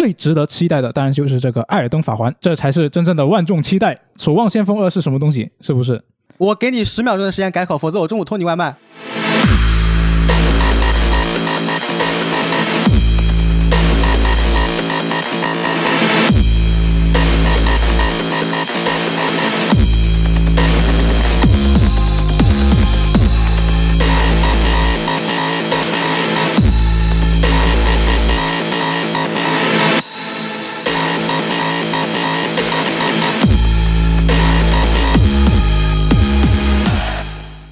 最值得期待的当然就是这个《艾尔登法环》，这才是真正的万众期待。《守望先锋二》是什么东西？是不是？我给你十秒钟的时间改口，否则我中午托你外卖。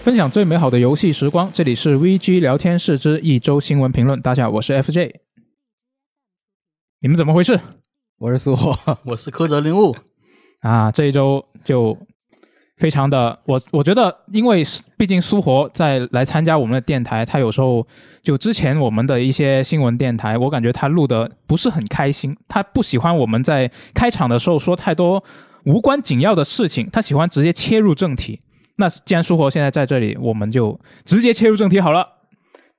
分享最美好的游戏时光，这里是 VG 聊天室之一周新闻评论。大家好，我是 FJ。你们怎么回事我是苏霍，我是柯泽林物，啊？这一周就非常的，我我觉得，因为毕竟苏活在来参加我们的电台，他有时候就之前我们的一些新闻电台，我感觉他录的不是很开心，他不喜欢我们在开场的时候说太多无关紧要的事情，他喜欢直接切入正题。那既然苏活现在在这里，我们就直接切入正题好了。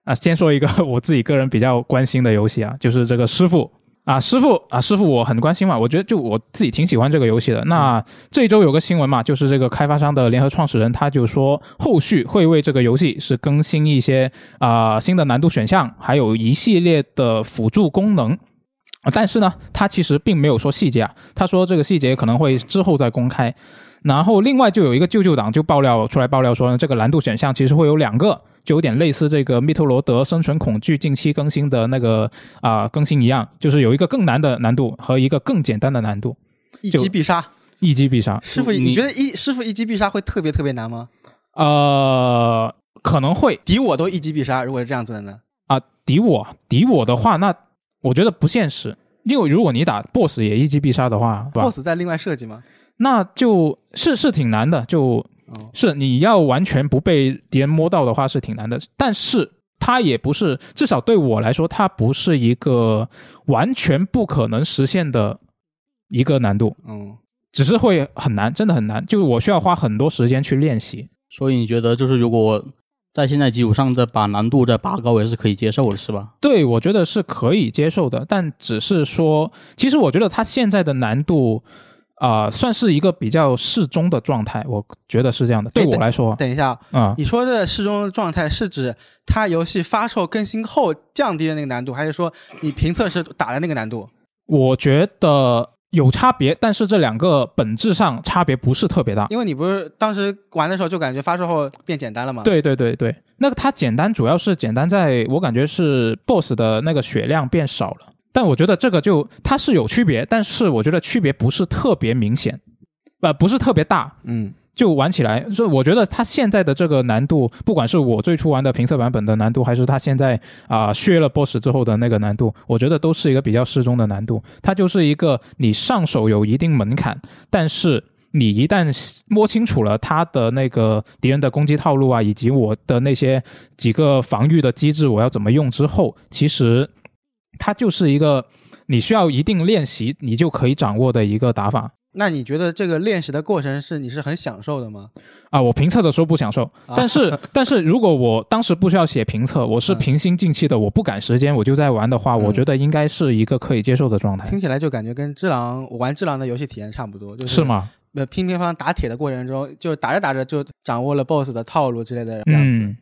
啊，先说一个 我自己个人比较关心的游戏啊，就是这个师傅啊，师傅啊，师傅我很关心嘛，我觉得就我自己挺喜欢这个游戏的。那这一周有个新闻嘛，就是这个开发商的联合创始人他就说，后续会为这个游戏是更新一些啊、新的难度选项，还有一系列的辅助功能。但是呢，他其实并没有说细节啊，他说这个细节可能会之后再公开。然后另外就有一个舅舅党就爆料出来爆料说呢，这个难度选项其实会有两个，就有点类似这个密特罗德生存恐惧近期更新的那个啊、更新一样，就是有一个更难的难度和一个更简单的难度，一击必杀。一击必杀。师傅，你你觉得一师傅一击必杀会特别特别难吗？呃，可能会敌我都一击必杀，如果是这样子的呢？啊，敌我敌我的话，那我觉得不现实，因为如果你打 BOSS 也一击必杀的话，BOSS 在另外设计吗？那就是是挺难的，就哦，是你要完全不被敌人摸到的话是挺难的，但是它也不是，至少对我来说，它不是一个完全不可能实现的一个难度，嗯，只是会很难，真的很难，就是我需要花很多时间去练习。所以你觉得就是如果在现在基础上再把难度再拔高也是可以接受的，是吧？对，我觉得是可以接受的，但只是说，其实我觉得它现在的难度。啊、算是一个比较适中的状态，我觉得是这样的。对我来说，等一下，啊、你说的适中的状态是指它游戏发售更新后降低的那个难度，还是说你评测时打的那个难度？我觉得有差别，但是这两个本质上差别不是特别大。因为你不是当时玩的时候就感觉发售后变简单了吗？，对对对对，那个它简单主要是简单在我感觉是 BOSS 的那个血量变少了，但我觉得这个就它是有区别，但是我觉得区别不是特别明显，呃，不是特别大。嗯，就玩起来，所以我觉得它现在的这个难度，不管是我最初玩的评测版本的难度，还是它现在啊、削了 BOSS 之后的那个难度，我觉得都是一个比较适中的难度。它就是一个你上手有一定门槛，但是你一旦摸清楚了它的那个敌人的攻击套路啊，以及我的那些几个防御的机制，我要怎么用之后，其实它就是一个你需要一定练习，你就可以掌握的一个打法。那你觉得这个练习的过程是你是很享受的吗？啊，我评测的时候不享受，啊但是但是如果我当时不需要写评测，我是嗯平心静气的，我不赶时间，我就在玩的话，嗯我觉得应该是一个可以接受的状态，听起来就感觉跟只狼我玩只狼的游戏体验差不多，就是是？吗？呃，乒乒乓打铁的过程中，就打着打着就掌握了 BOSS 的套路之类的这样子。嗯，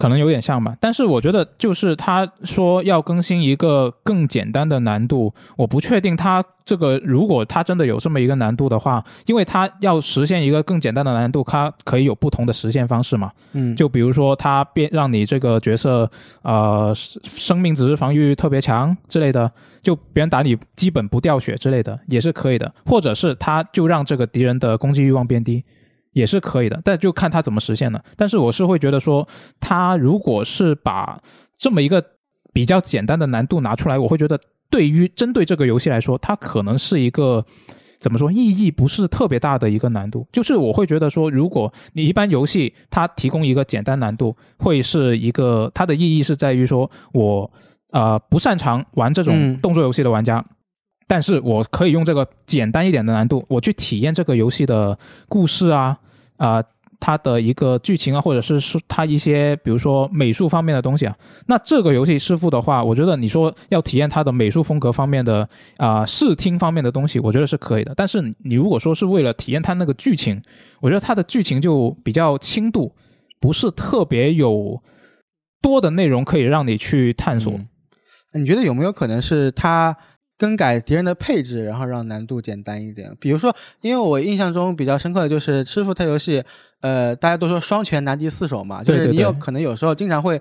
可能有点像吧。但是我觉得就是他说要更新一个更简单的难度，我不确定他这个如果他真的有这么一个难度的话，因为他要实现一个更简单的难度，它可以有不同的实现方式嘛。嗯，就比如说他变让你这个角色呃生命值防御特别强之类的，就别人打你基本不掉血之类的也是可以的，或者是他就让这个敌人的攻击欲望变低。也是可以的，但就看他怎么实现了。但是我是会觉得说，他如果是把这么一个比较简单的难度拿出来，我会觉得对于针对这个游戏来说，它可能是一个怎么说意义不是特别大的一个难度。就是我会觉得说，如果你一般游戏它提供一个简单难度，会是一个它的意义是在于说我呃不擅长玩这种嗯动作游戏的玩家。但是我可以用这个简单一点的难度，我去体验这个游戏的故事啊，啊、它的一个剧情啊，或者是说它一些比如说美术方面的东西啊。那这个游戏师傅的话，我觉得你说要体验它的美术风格方面的啊、视听方面的东西，我觉得是可以的。但是你如果说是为了体验它那个剧情，我觉得它的剧情就比较轻度，不是特别有多的内容可以让你去探索。你觉得有没有可能是它更改敌人的配置，然后让难度简单一点？比如说，因为我印象中比较深刻的就是师傅他游戏，呃，大家都说双拳难敌四手嘛，就是你有可能有时候经常会，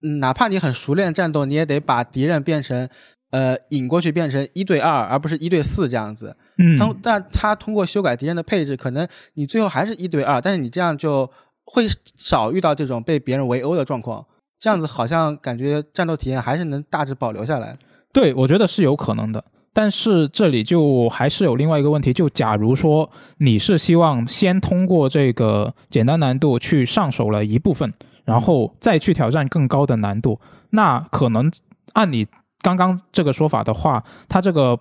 嗯哪怕你很熟练战斗，你也得把敌人变成。呃，引过去变成一对二，而不是一对四这样子。嗯，通，但他通过修改敌人的配置，可能你最后还是一对二，但是你这样就会少遇到这种被别人围殴的状况。这样子好像感觉战斗体验还是能大致保留下来。对，我觉得是有可能的。但是这里就还是有另外一个问题，就假如说你是希望先通过这个简单难度去上手了一部分，然后再去挑战更高的难度，那可能按你刚刚这个说法的话，它这个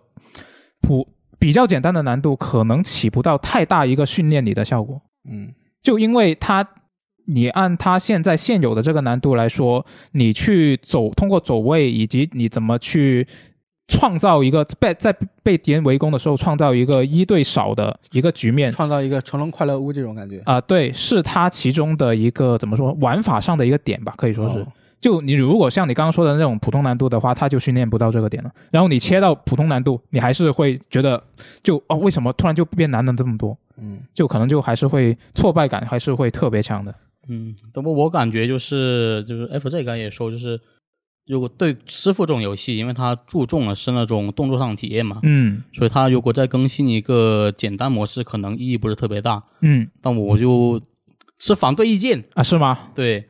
普比较简单的难度可能起不到太大一个训练你的效果。嗯就因为它，你按它现在现有的这个难度来说，你去走通过走位以及你怎么去创造一个被在被敌人围攻的时候创造一个一对少的一个局面创造一个成龙快乐屋这种感觉。啊、对，是它其中的一个怎么说玩法上的一个点吧，可以说是。哦就你如果像你刚刚说的那种普通难度的话，它就训练不到这个点了。然后你切到普通难度，你还是会觉得就哦，为什么突然就变难了这么多？嗯就可能就还是会挫败感还是会特别强的。嗯，不过我感觉就是就是 FJ 刚才也说，就是如果对师傅这种游戏，因为它注重的是那种动作上的体验嘛，嗯所以它如果再更新一个简单模式，可能意义不是特别大。嗯但我就持反对意见，啊，是吗？对，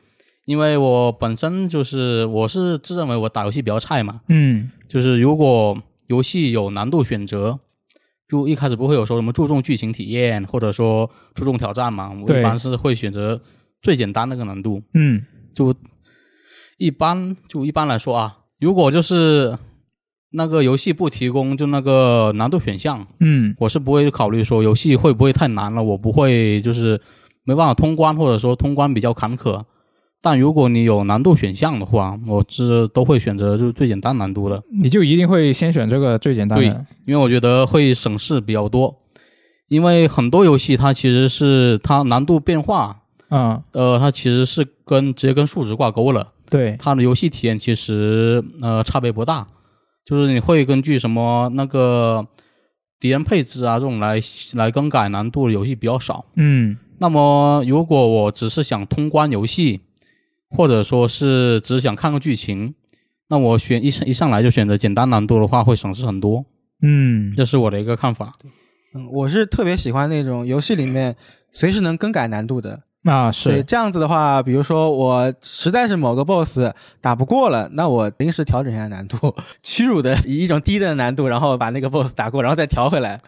因为我本身就是我是自认为我打游戏比较菜嘛，嗯就是如果游戏有难度选择，就一开始不会有说什么注重剧情体验，或者说注重挑战嘛，我一般是会选择最简单那个难度。嗯就一般就一般来说啊，如果就是那个游戏不提供就那个难度选项，嗯我是不会考虑说游戏会不会太难了，我不会就是没办法通关，或者说通关比较坎坷。但如果你有难度选项的话，我是都会选择就是最简单难度的，你就一定会先选这个最简单的。因为我觉得会省事比较多。因为很多游戏它其实是它难度变化，嗯，呃，它其实是跟直接跟数值挂钩了。对，它的游戏体验其实呃差别不大，就是你会根据什么那个敌人配置啊这种来来更改难度的游戏比较少。嗯那么如果我只是想通关游戏，或者说是只想看个剧情，那我选一上一上来就选择简单难度的话，会省事很多。嗯这是我的一个看法。嗯，我是特别喜欢那种游戏里面随时能更改难度的。啊是，这样子的话，比如说我实在是某个 BOSS 打不过了，那我临时调整一下难度，屈辱的以一种低的难度，然后把那个 BOSS 打过，然后再调回来。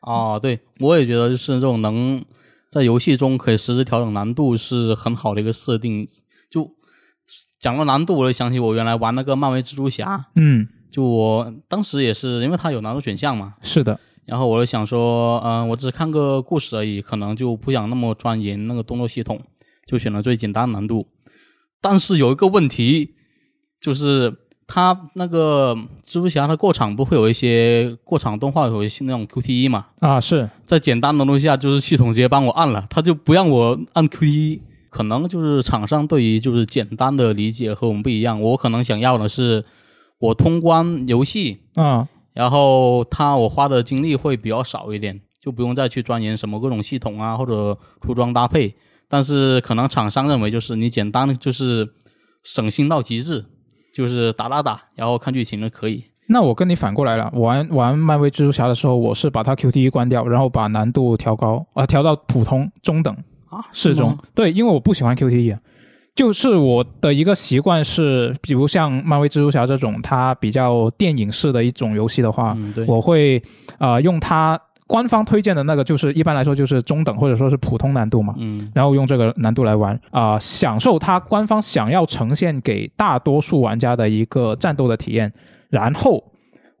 哦，对，我也觉得就是这种能在游戏中可以实时调整难度是很好的一个设定。就讲到难度，我就想起我原来玩那个漫威蜘蛛侠，嗯就我当时也是因为它有难度选项嘛，是的，然后我就想说，嗯、我只看个故事而已，可能就不想那么钻研那个动作系统，就选了最简单难度。但是有一个问题，就是它那个蜘蛛侠它过场不会有一些过场动画有一些那种 QTE 嘛？啊是，在简单的难度下，就是系统直接帮我按了，它就不让我按 QTE。可能就是厂商对于就是简单的理解和我们不一样，我可能想要的是我通关游戏，啊然后它我花的精力会比较少一点，就不用再去钻研什么各种系统啊或者出装搭配。但是可能厂商认为就是你简单就是省心到极致，就是打打打，然后看剧情就可以。那我跟你反过来了，玩玩漫威蜘蛛侠的时候，我是把它 QTE 关掉，然后把难度调高啊、调到普通中等啊，适中。对，因为我不喜欢 QTE 啊。就是我的一个习惯是，比如像漫威蜘蛛侠这种，它比较电影式的一种游戏的话，我会呃用它官方推荐的那个，就是一般来说就是中等或者说是普通难度嘛，嗯。然后用这个难度来玩啊、享受它官方想要呈现给大多数玩家的一个战斗的体验，然后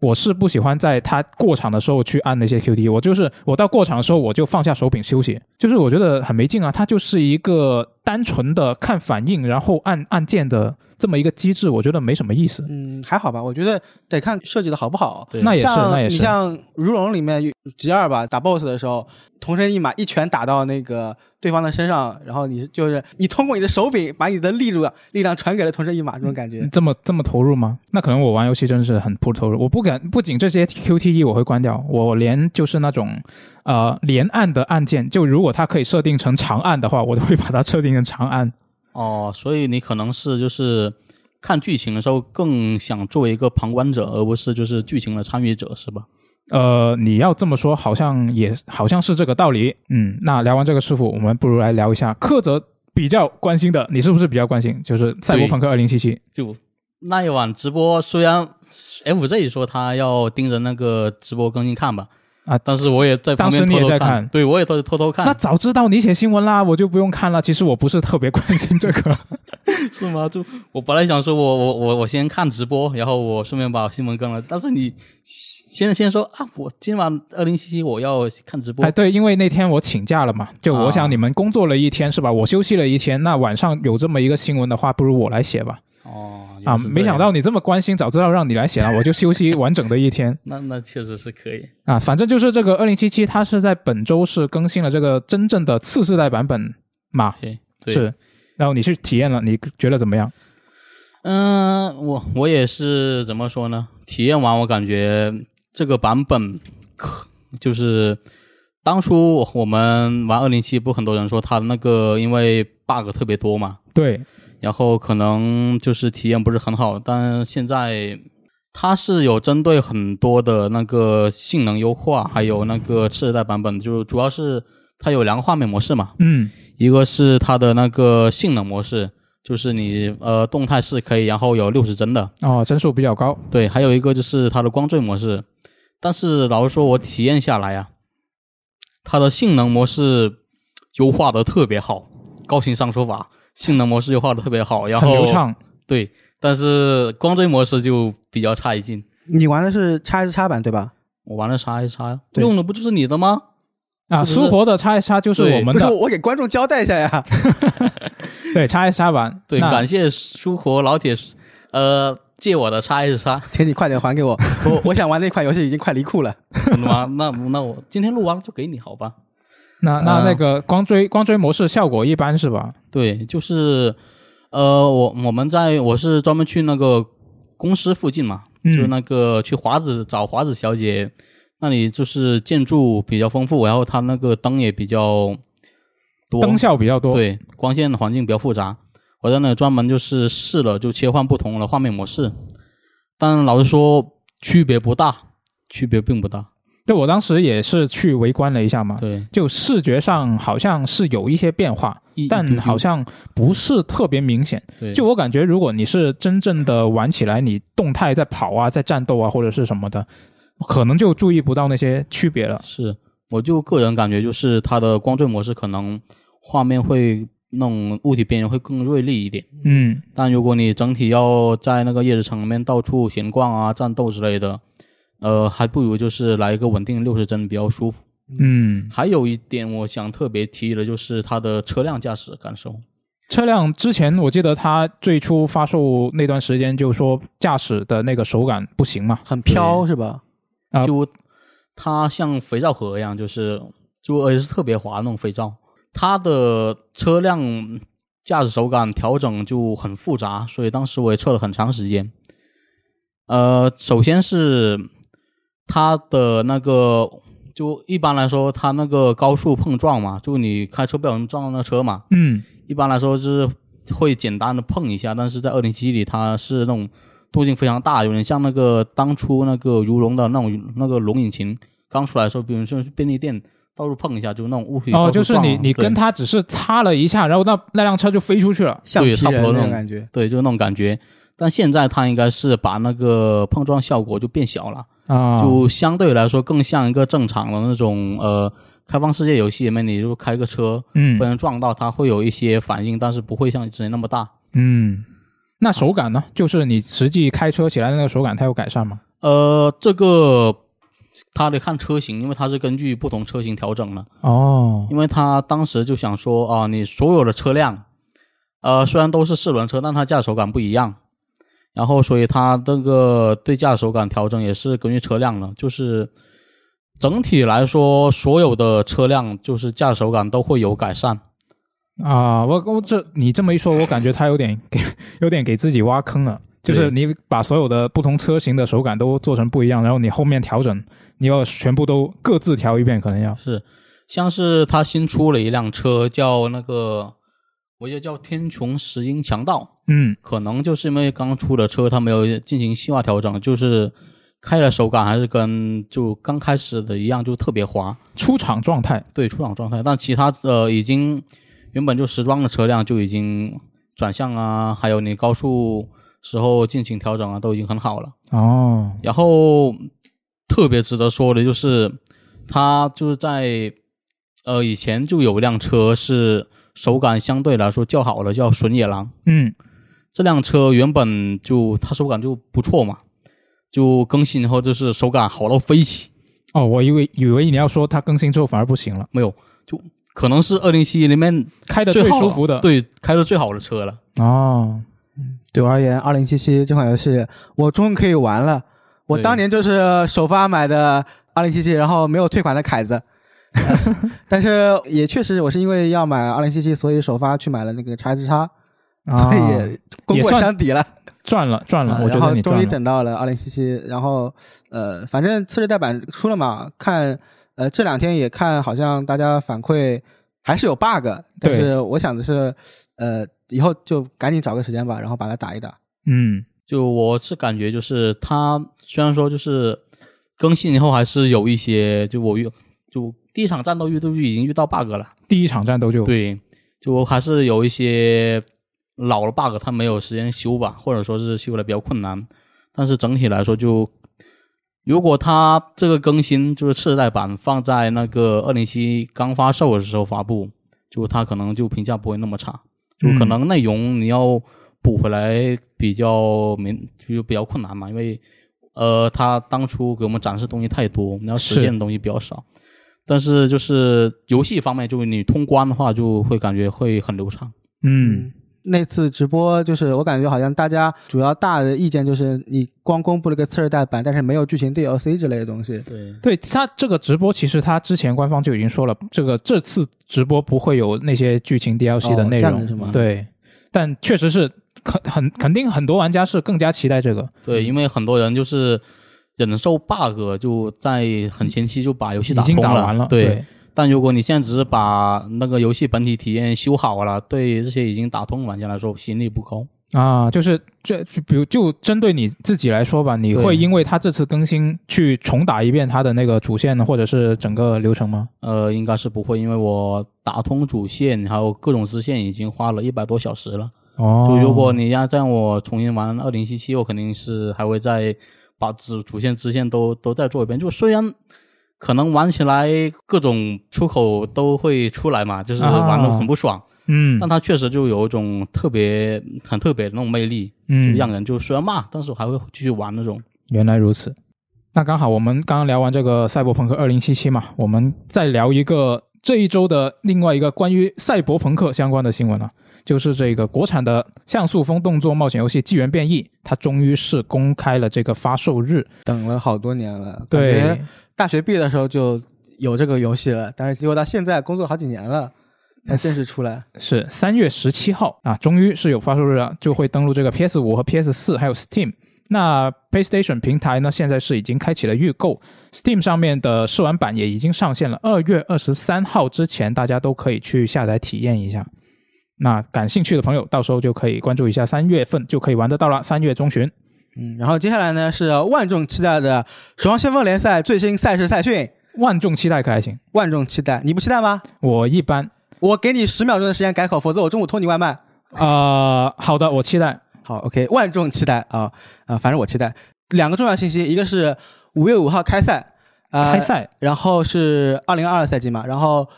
我是不喜欢在它过场的时候去按那些 QTE，我就是我到过场的时候我就放下手柄休息，就是我觉得很没劲啊。它就是一个单纯的看反应，然后按按键的这么一个机制，我觉得没什么意思。嗯，还好吧，我觉得得看设计的好不好。对那也是，那也是。你像如龙里面 G 二吧，打 BOSS 的时候，同身一马一拳打到那个对方的身上，然后你就是你通过你的手柄把你的力度力量传给了同身一马，这种感觉。这么这么投入吗？那可能我玩游戏真的是很不投入。我不敢，不仅这些 QTE 我会关掉，我连就是那种呃连按的按键，就如果它可以设定成长按的话，我都会把它设定成长按。哦，所以你可能是就是看剧情的时候更想作为一个旁观者，而不是就是剧情的参与者，是吧？呃，你要这么说，好像也好像是这个道理。嗯，那聊完这个师傅，我们不如来聊一下柯泽比较关心的，你是不是比较关心？就是《赛博朋克二零七七》。就那一晚直播，虽然 FZ 说他要盯着那个直播更新看吧，啊，但是我也在当时你也在看对我也在偷偷看。那早知道你写新闻啦，我就不用看了。其实我不是特别关心这个。是吗？就我本来想说我我我我先看直播，然后我顺便把新闻更了。但是你先先说啊，我今晚二零七七我要看直播。哎，对，因为那天我请假了嘛，就我想你们工作了一天、是吧？我休息了一天，那晚上有这么一个新闻的话，不如我来写吧。哦，啊，没想到你这么关心，早知道让你来写了，我就休息完整的一天 那那确实是可以。啊。反正就是这个二零七七，它是在本周是更新了这个真正的次世代版本嘛，对，对是。然后你去体验了，你觉得怎么样？嗯，我我也是怎么说呢？体验完我感觉这个版本，可就是当初我们玩二零七，不很多人说它那个因为 bug 特别多嘛，对，然后可能就是体验不是很好，但现在它是有针对很多的那个性能优化，还有那个次世代版本，就主要是它有两个画面模式嘛，嗯，一个是它的那个性能模式，就是你呃动态是可以然后有六十帧的，哦，帧数比较高，对，还有一个就是它的光追模式。但是老实说，我体验下来啊，它的性能模式优化的特别好，高情商说法，性能模式优化的特别好，然后很流畅。对，但是光追模式就比较差一劲。你玩的是 x S 叉版对吧？我玩的叉 S 叉，用的不就是你的吗？啊，苏活的叉 S 叉就是我们的，我给观众交代一下呀。对叉 S 叉版。对，感谢舒活老铁，呃，借我的叉 S 叉，请你快点还给我，我我想玩那款游戏已经快离库了。真的吗？那那我今天录完了就给你，好吧？那那嗯那个光追光追模式效果一般是吧？对，就是，呃，我我们在我是专门去那个公司附近嘛，嗯就那个去华子找华子小姐，那里就是建筑比较丰富，然后它那个灯也比较多，灯效比较多。，对光线环境比较复杂。我在那专门就是试了，就切换不同的画面模式，但老实说区别不大，区别并不大。对我当时也是去围观了一下嘛，对，就视觉上好像是有一些变化，但好像不是特别明显。对就我感觉，如果你是真正的玩起来，你动态在跑啊，在战斗啊，或者是什么的，可能就注意不到那些区别了。是，我就个人感觉就是它的光追模式可能画面会那种物体边缘会更锐利一点，嗯，但如果你整体要在那个叶子城里面到处闲逛啊、战斗之类的，呃，还不如就是来一个稳定六十帧比较舒服。嗯，还有一点我想特别提的就是它的车辆驾驶感受。车辆之前我记得它最初发售那段时间就说驾驶的那个手感不行嘛，很飘是吧？啊就它像肥皂盒一样，就是就而且是特别滑那种肥皂。它的车辆驾驶手感调整就很复杂，所以当时我也测了很长时间。呃，首先是它的那个，就一般来说，它那个高速碰撞嘛，就你开车不小心撞到那车嘛，嗯，一般来说就是会简单的碰一下，但是在二零七里它是那种动静非常大，有点像那个当初那个如龙的那种那个龙引擎刚出来的时候，比如说去便利店到处碰一下，就那种物体哦，就是你你跟对它只是擦了一下，然后那那辆车就飞出去了。橡皮人那差不多那种种感觉。对，就是那种感觉。但现在它应该是把那个碰撞效果就变小了，啊，就相对来说更像一个正常的那种呃开放世界游戏里面，你就开个车嗯被人撞到，它会有一些反应，但是不会像之前那么大。嗯，那手感呢？就是你实际开车起来的那个手感，它有改善吗？呃，这个它得看车型，因为它是根据不同车型调整的。哦，因为他当时就想说啊，你所有的车辆，呃，虽然都是四轮车，但它驾驶手感不一样。然后，所以它这个对驾驶手感调整也是根据车辆了，就是整体来说，所有的车辆就是驾驶手感都会有改善。啊，我我这你这么一说，我感觉他有点给有点给自己挖坑了。就是你把所有的不同车型的手感都做成不一样，然后你后面调整，你要全部都各自调一遍，可能要是，像是他新出了一辆车，叫那个，我记得叫天穹石英强盗，嗯可能就是因为刚出的车，它没有进行细化调整，就是开的手感还是跟就刚开始的一样，就特别滑，出厂状态对出厂状态。但其他呃已经原本就时装的车辆就已经转向啊，还有你高速时候进行调整啊，都已经很好了。哦，然后特别值得说的就是，它就是在呃以前就有一辆车是手感相对来说较好的，叫隼野狼。嗯这辆车原本就它手感就不错嘛，就更新以后就是手感好到飞起。哦，我以为以为你要说它更新之后反而不行了，没有，就可能是二零七里面开的最舒服的，对，开的最好的车了。哦，对我而言，二零七七这款游戏我终于可以玩了。我当年就是首发买的二零七七，然后没有退款的凯子。呃 但是也确实，我是因为要买二零七七，所以首发去买了那个叉 S 叉，所以啊也功过相抵了。赚了赚了，啊我觉然后终于得你赚了。等到了二零七七，然后呃，反正次世代版出了嘛，看呃这两天也看，好像大家反馈还是有 bug，但是我想的是，呃，以后就赶紧找个时间吧，然后把它打一打。嗯就我是感觉就是它虽然说就是更新以后还是有一些，就我用就第一场战斗遇都已经遇到 bug 了。第一场战斗就对，就还是有一些老的 bug，它没有时间修吧，或者说是修的比较困难。但是整体来说就，如果它这个更新就是次世代版放在那个二零七刚发售的时候发布，就它可能就评价不会那么差，就可嗯能内容你要补回来比较明就比较困难嘛，因为呃，他当初给我们展示东西太多，你要实是现的东西比较少。但是就是游戏方面，就是你通关的话，就会感觉会很流畅。嗯，那次直播就是我感觉好像大家主要大的意见就是你光公布了个次世代版，但是没有剧情 DLC 之类的东西。对，对他这个直播，其实他之前官方就已经说了，这个这次直播不会有那些剧情 DLC 的哦内容，是吗？对，但确实是肯很肯定很多玩家是更加期待这个，对，因为很多人就是忍受 bug，就在很前期就把游戏已经通打完了，对，但如果你现在只是把那个游戏本体体验修好了，对这些已经打通的玩家来说吸引力不高。啊，就是这，就比如就针对你自己来说吧，你会因为他这次更新去重打一遍他的那个主线或者是整个流程吗？呃，应该是不会，因为我打通主线还有各种支线已经花了一百多小时了。哦，就如果你要让我重新玩二零七七，我肯定是还会再把主主线支线都都再做一遍。就虽然可能玩起来各种出口都会出来嘛，就是玩的很不爽，嗯但它确实就有一种特别很特别的那种魅力，嗯就让人就虽然骂，但是我还会继续玩那种。原来如此，那刚好我们刚刚聊完这个赛博朋克二零七七嘛，我们再聊一个这一周的另外一个关于赛博朋克相关的新闻啊，就是这个国产的像素风动作冒险游戏《纪元变异》，它终于是公开了这个发售日。等了好多年了，对，大学毕业的时候就有这个游戏了，但是结果到现在工作好几年了才正式出来。是三月十七号啊，终于是有发售日了，就会登录这个 PS 五和 PS 四，还有 Steam。那 PlayStation 平台呢，现在是已经开启了预购，Steam 上面的试玩版也已经上线了。二月二十三号之前，大家都可以去下载体验一下。那感兴趣的朋友，到时候就可以关注一下，三月份就可以玩得到了。三月中旬，嗯，然后接下来呢是万众期待的《守望先锋联赛》最新赛事赛讯，万众期待可还行？万众期待，你不期待吗？我一般，我给你十秒钟的时间改口，否则我中午偷你外卖。呃，好的，我期待。好，OK，万众期待啊啊、反正我期待。两个重要信息，一个是五月五号开赛，啊、开赛然后是二零二二赛季嘛，然后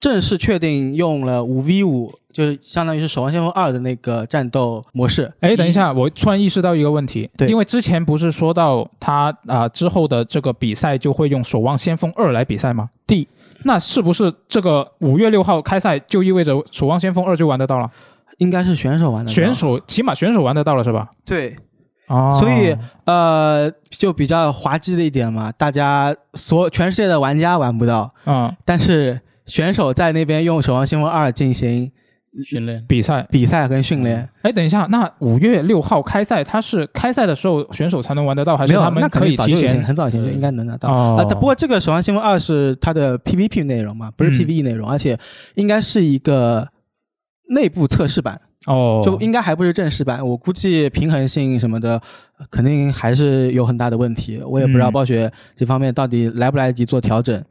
正式确定用了五 v 五，就是相当于是《守望先锋二》的那个战斗模式。哎，等一下，我突然意识到一个问题，对因为之前不是说到他啊、之后的这个比赛就会用《守望先锋二》来比赛吗？第那是不是这个五月六号开赛就意味着《守望先锋二》就玩得到了？应该是选手玩的，选手起码选手玩得到了是吧？对，哦，所以呃，就比较滑稽的一点嘛，大家所全世界的玩家玩不到，嗯，但是选手在那边用《守望先锋二》进行训练比赛。比赛跟训练。哎，等一下，那五月六号开赛，他是开赛的时候选手才能玩得到，还是没有他，们可可以提前前？很早以前就应该能拿到。哦啊，不过这个《守望先锋二》是它的 PVP 内容嘛，不是嗯 PVE 内容，而且应该是一个内部测试版，哦，就应该还不是正式版。我估计平衡性什么的，呃肯定还是有很大的问题。我也不知道嗯暴雪这方面到底来不来得及做调整。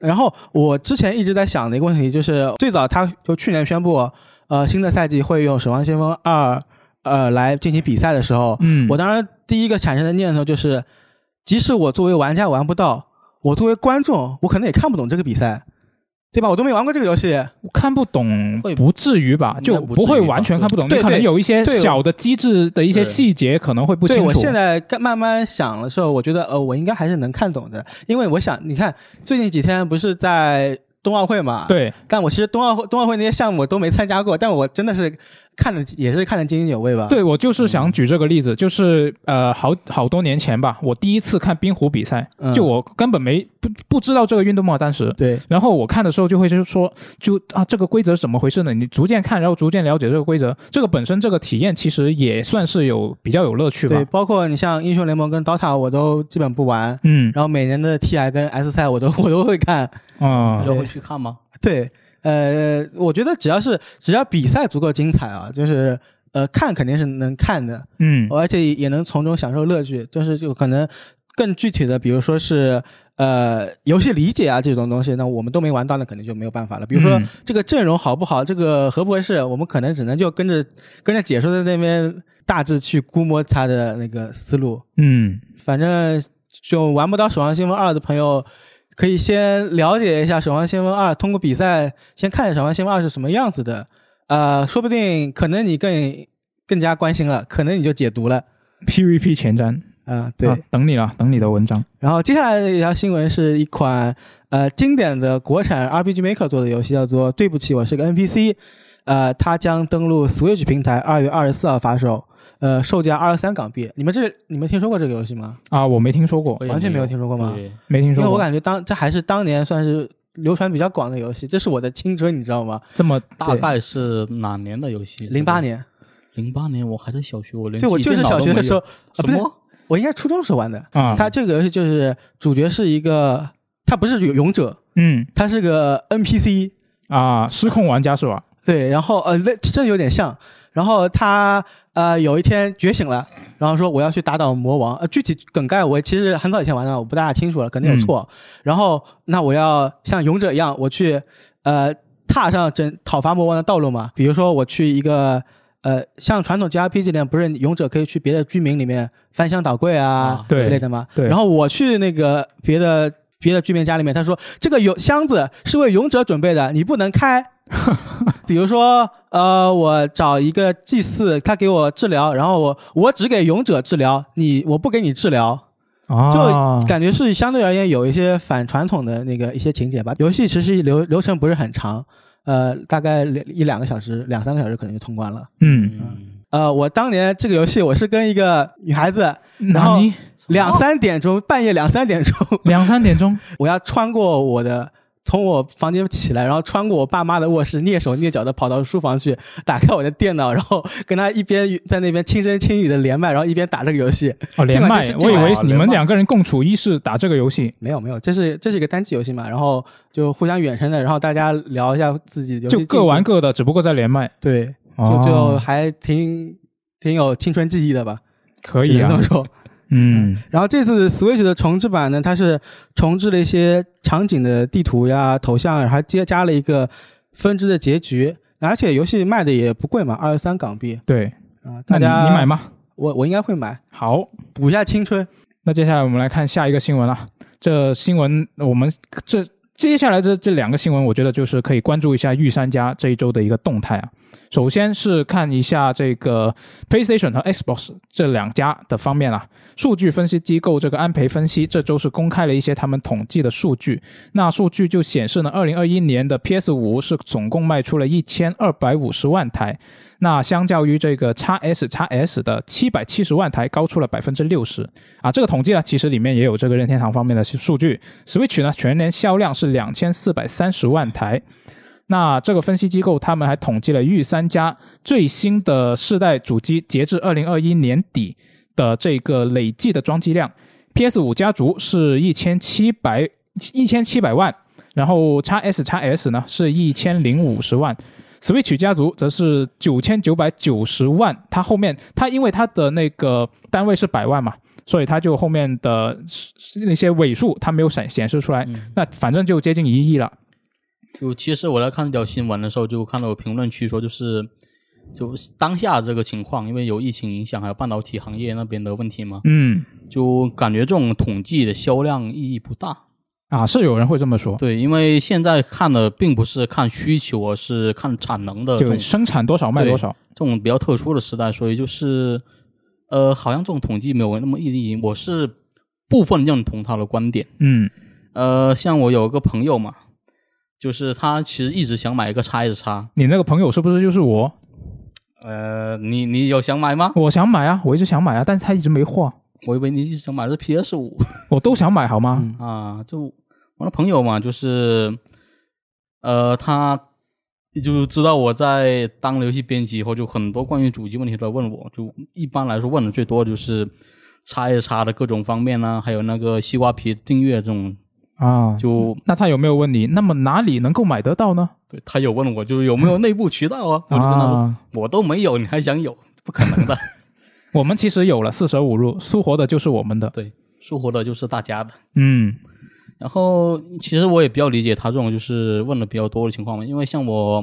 然后我之前一直在想的一个问题就是，最早他就去年宣布，呃，新的赛季会用《守望先锋二》呃来进行比赛的时候，嗯，我当时第一个产生的念头就是，即使我作为玩家玩不到，我作为观众，我可能也看不懂这个比赛，对吧？我都没玩过这个游戏，看不懂不至于吧，就不会完全看不懂，对你可能有一些小的机制的一些细节可能会不清楚。对我现在慢慢想的时候，我觉得呃，我应该还是能看懂的，因为我想，你看最近几天不是在冬奥会嘛，，对。但我其实冬奥会冬奥会那些项目我都没参加过，但我真的是看的也是看得津津有味吧。对，我就是想举这个例子，就是呃，好好多年前吧，我第一次看冰壶比赛，嗯就我根本没不不知道这个运动嘛，当时。对然后我看的时候就会就是说，就啊这个规则是怎么回事呢？你逐渐看，然后逐渐了解这个规则，这个本身这个体验其实也算是有比较有乐趣吧对，。包括你像英雄联盟跟 DOTA 我都基本不玩，嗯然后每年的 TI 跟 S 赛我都 我都会看，啊都会去看吗？对，呃，我觉得只要是只要比赛足够精彩啊，就是呃看肯定是能看的，嗯而且也能从中享受乐趣。就是就可能更具体的，比如说是呃游戏理解啊这种东西，那我们都没玩到，那肯定就没有办法了。比如说、嗯这个阵容好不好，这个合不合适，我们可能只能就跟着跟着解说在那边大致去估摸他的那个思路。嗯反正就玩不到《守望先锋二》的朋友，可以先了解一下《守望先锋二》，通过比赛先看一下《守望先锋二》是什么样子的。呃，说不定可能你更更加关心了，可能你就解读了。，PVP 前瞻，啊、对。啊等你了，等你的文章。然后接下来的一条新闻是一款呃经典的国产 RPG Maker 做的游戏，叫做《对不起，我是个 NPC》。呃，它将登陆 Switch 平台，二月二十四号发售。呃，售价二十三港币。你们这你们听说过这个游戏吗？啊，我没听说过，完全没有有听说过吗对因为我没听说过。因为我感觉当这还是当年算是流传比较广的游戏，这是我的青春，你知道吗？这么大概是哪年的游戏？零八。年，零八年我还在小学，我连对我就是小学的时候，啊不对，我应该初中时候玩的。啊，它这个游戏就是主角是一个，他不是勇者，嗯他是个 NPC，啊，失控玩家是吧？对，然后呃，那真有点像。然后他呃有一天觉醒了，然后说我要去打倒魔王。呃，具体梗概我其实很早以前玩的，我不大清楚了，可能有错。然后那我要像勇者一样，我去呃踏上整讨伐魔王的道路嘛。比如说我去一个呃像传统 JRPG 里面，不是勇者可以去别的居民里面翻箱倒柜啊啊对之类的吗？对然后我去那个别的别的居民家里面，他说这个有箱子是为勇者准备的，你不能开。比如说，呃，我找一个祭祀，他给我治疗，然后我我只给勇者治疗，你我不给你治疗，啊，就感觉是相对而言有一些反传统的那个一些情节吧。游戏其实流流程不是很长，呃，大概两一两个小时、两三个小时可能就通关了。嗯，嗯，呃，我当年这个游戏我是跟一个女孩子，然后你两三点钟，半夜两三点钟，两三点钟，我要穿过我的。从我房间起来，然后穿过我爸妈的卧室，蹑手蹑脚的跑到书房去，打开我的电脑，然后跟他一边在那边轻声轻语的连麦，然后一边打这个游戏。哦，连麦我以为你们两个人共处一室打这个游戏，没有没有，这是这是一个单机游戏嘛，然后就互相远程的，然后大家聊一下自己游戏就各玩，各的，只不过在连麦，对，就哦。就还挺挺有青春记忆的吧，可以啊。这么，说。嗯然后这次 Switch 的重置版呢，它是重置了一些场景的地图呀、头像，还接加了一个分支的结局，而且游戏卖的也不贵嘛，二十三港币对，啊，大家你买？吗？我我应该会买，好，补一下青春。那接下来我们来看下一个新闻了。这新闻我们这接下来这这两个新闻，我觉得就是可以关注一下御三家这一周的一个动态啊。首先是看一下这个 PlayStation 和 Xbox 这两家的方面啊，数据分析机构这个安培分析这周是公开了一些他们统计的数据。那数据就显示呢，二零二一年的 PS 五是总共卖出了一千二百五十万台。那相较于这个 x S x S 的七百七十万台，高出了百分之六十啊！这个统计呢，其实里面也有这个任天堂方面的数据。Switch 呢，全年销量是两千四百三十万台。那这个分析机构他们还统计了御三家最新的世代主机，截至二零二一年底的这个累计的装机量，PS 五家族是一千七百一千七百万，然后 x S x S 呢是一千零五十万。Switch 家族则是九千九百九十万，它后面它因为它的那个单位是百万嘛，所以它就后面的那些尾数它没有显显示出来，那反正就接近一亿了。就其实我在看这条新闻的时候，就看到评论区说，就是就当下这个情况，因为有疫情影响，还有半导体行业那边的问题嘛，嗯，就感觉这种统计的销量意义不大。啊，是有人会这么说。对，因为现在看的并不是看需求，而是看产能的，就生产多少卖多少。这种比较特殊的时代，所以就是，呃，好像这种统计没有那么意义。我是部分认同他的观点。嗯，呃，像我有一个朋友嘛，就是他其实一直想买一个叉 S 叉。你那个朋友是不是就是我？呃，你你有想买吗？我想买啊，我一直想买啊，但是他一直没货。我以为你一直想买的是 PS 五。我都想买，好吗？啊，就。我的朋友嘛，就是，呃，他就知道我在当游戏编辑以后，就很多关于主机问题都在问我。就一般来说，问的最多就是叉 S 叉的各种方面呢，还有那个西瓜皮订阅这种啊。就那他有没有问你？那么哪里能够买得到呢？对他有问我，就是有没有内部渠道啊？我就跟他说，我都没有，你还想有？不可能的。我们其实有了四舍五入，苏活的就是我们的，对，苏活的就是大家的。嗯。然后，其实我也比较理解他这种就是问的比较多的情况嘛，因为像我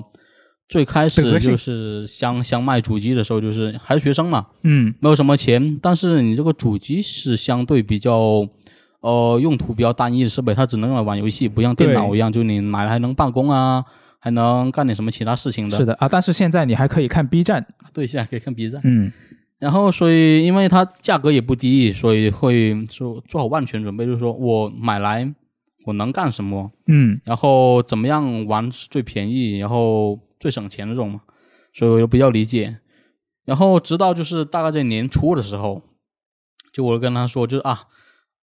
最开始就是想想卖主机的时候，就是还是学生嘛，嗯，没有什么钱，但是你这个主机是相对比较，呃，用途比较单一的设备，它只能用来玩游戏，不像电脑一样，就你买了还能办公啊，还能干点什么其他事情的。是的啊，但是现在你还可以看 B 站，对，现在可以看 B 站，嗯，然后所以因为它价格也不低，所以会做做好万全准备，就是说我买来。我能干什么？嗯，然后怎么样玩是最便宜，然后最省钱的这种嘛，所以我就比较理解。然后直到就是大概在年初的时候，就我跟他说，就是啊，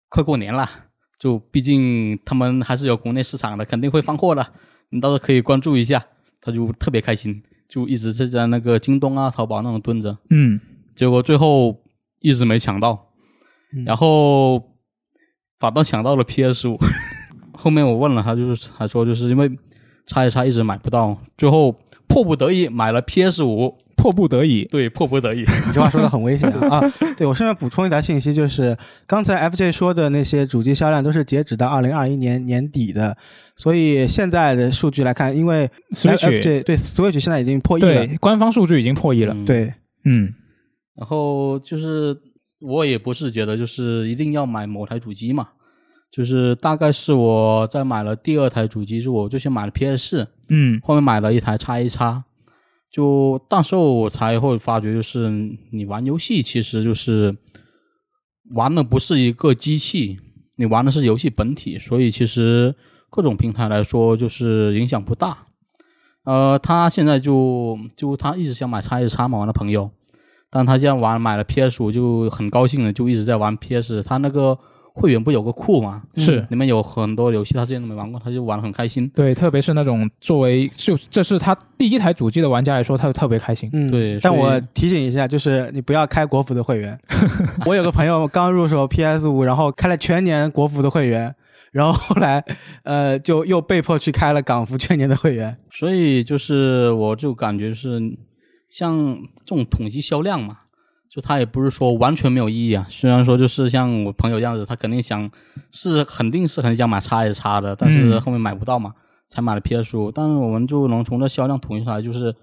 快过年了，就毕竟他们还是有国内市场的，肯定会放货的，你到时候可以关注一下。他就特别开心，就一直在在那个京东啊、淘宝那种蹲着。嗯，结果最后一直没抢到，然后反倒抢到了 PS 五。后面我问了他，就是他说就是因为叉一叉一直买不到，最后迫不得已买了 PS 五，迫不得已，对，迫不得已。你这话说的很危险啊！对我顺便补充一条信息，就是刚才 FJ 说的那些主机销量都是截止到二零二一年年底的，所以现在的数据来看，因为 Switch 对 Switch 现在已经破亿了，官方数据已经破亿了。对，嗯，然后就是我也不是觉得就是一定要买某台主机嘛。就是大概是我在买了第二台主机，是我就先买了 PS 四，嗯，后面买了一台叉一叉，就到时候我才会发觉，就是你玩游戏其实就是玩的不是一个机器，你玩的是游戏本体，所以其实各种平台来说就是影响不大。呃，他现在就就他一直想买叉 S 叉嘛，玩的朋友，但他现在玩买了 PS 五就很高兴的，就一直在玩 PS，他那个。会员不有个库吗？是里面有很多游戏，他之前都没玩过，他就玩的很开心。对，特别是那种作为就这是他第一台主机的玩家来说，他就特别开心。嗯，对。但我提醒一下，就是你不要开国服的会员。我有个朋友刚入手 PS 五，然后开了全年国服的会员，然后后来呃就又被迫去开了港服全年的会员。所以就是我就感觉是像这种统计销量嘛。就他也不是说完全没有意义啊，虽然说就是像我朋友这样子，他肯定想是肯定是很想买叉 S 叉的，但是后面买不到嘛，才买了 PS 五。但是我们就能从这销量统计出来，就是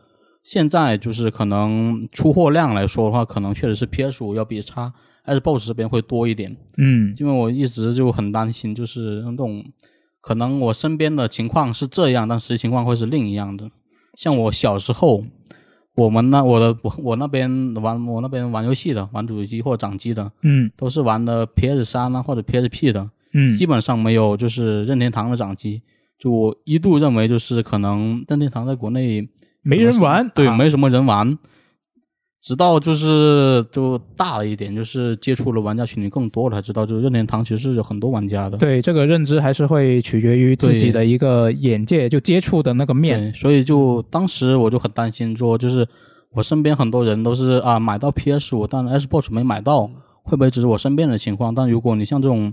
现在就是可能出货量来说的话，可能确实是 PS 五要比叉 S box 这边会多一点。嗯，因为我一直就很担心，就是那种可能我身边的情况是这样，但实际情况会是另一样的。像我小时候，我们那我的我 我那边玩我那边玩游戏的，玩主机或者掌机的，嗯都是玩的 PS 三啊或者 PSP 的，嗯基本上没有就是任天堂的掌机。就我一度认为，就是可能任天堂在国内没人玩，对，啊没什么人玩。直到就是就大了一点，就是接触了玩家群体更多了，才知道就是任天堂其实是有很多玩家的。对这个认知还是会取决于自己的一个眼界，就接触的那个面。所以就当时我就很担心说，就是我身边很多人都是啊买到 PS 五，但 Xbox 没买到，会不会只是我身边的情况？但如果你像这种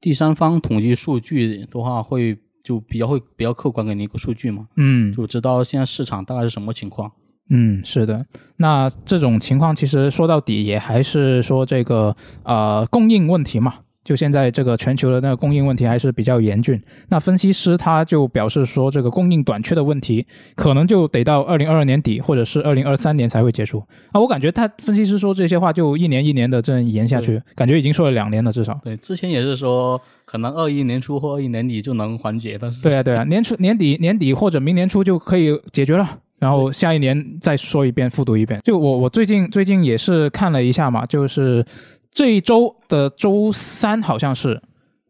第三方统计数据的话，会就比较会比较客观给你一个数据嘛，嗯就知道现在市场大概是什么情况。嗯，是的。那这种情况其实说到底也还是说这个呃供应问题嘛。就现在这个全球的那个供应问题还是比较严峻。那分析师他就表示说，这个供应短缺的问题可能就得到二零二二年底或者是二零二三年才会结束啊。我感觉他分析师说这些话就一年一年的这样延下去，感觉已经说了两年了至少。对，之前也是说可能二一年初或二一年底就能缓解，但是对啊，对啊，年初年底年底或者明年初就可以解决了。然后下一年再说一遍，复读一遍。就我我最近最近也是看了一下嘛，就是这一周的周三好像是，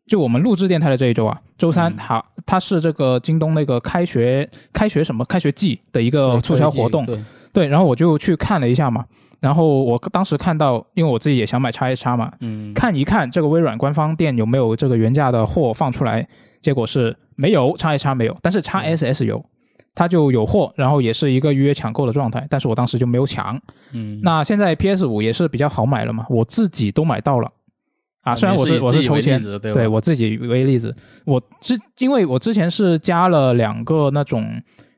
就我们录制电台的这一周啊，周三嗯。好，它是这个京东那个开学开学什么开学季的一个促销活动，对，对，然后我就去看了一下嘛，然后我当时看到，因为我自己也想买叉 S 叉嘛，嗯，看一看这个微软官方店有没有这个原价的货放出来，结果是没有，叉 S 叉没有，但是叉 SS 有，它就有货，然后也是一个预约抢购的状态，但是我当时就没有抢。嗯，那现在 PS 五也是比较好买了嘛，我自己都买到了。啊，虽然我是我是抽签对我自己为例子，我之因为我之前是加了两个那种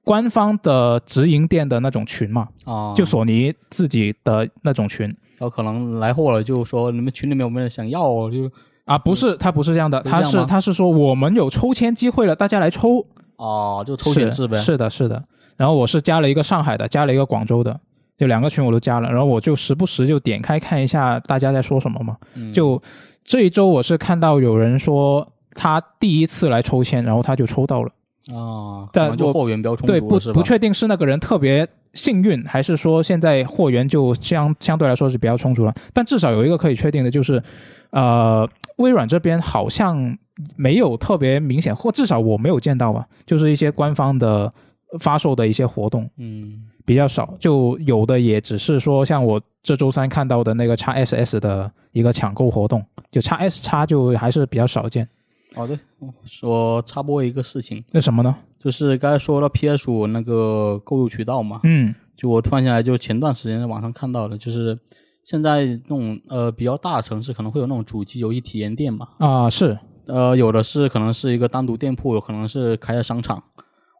官方的直营店的那种群嘛，啊，就索尼自己的那种群，有可能来货了，就说你们群里面有没有人想要哦？就啊，不是，他不是这样的，他是他是说我们有抽签机会了，大家来抽，哦，就抽选制呗。是是的，是的。然后我是加了一个上海的，加了一个广州的，就两个群我都加了，然后我就时不时就点开看一下大家在说什么嘛。嗯就这一周我是看到有人说他第一次来抽签，然后他就抽到了，啊，可但就货源比较充足对，不？不确定是那个人特别幸运，还是说现在货源就相相对来说是比较充足了。但至少有一个可以确定的就是，呃，微软这边好像没有特别明显，或至少我没有见到吧，就是一些官方的发售的一些活动嗯，比较少，就有的也只是说像我这周三看到的那个 x SS 的一个抢购活动，就 x S 叉就还是比较少见。好的，说插播一个事情，那什么呢？就是刚才说到 PS 五那个购入渠道嘛，嗯。就我突然想来，就前段时间在网上看到的，就是现在那种呃比较大的城市可能会有那种主机游戏体验店嘛，啊、是呃，有的是可能是一个单独店铺，有可能是开在商场。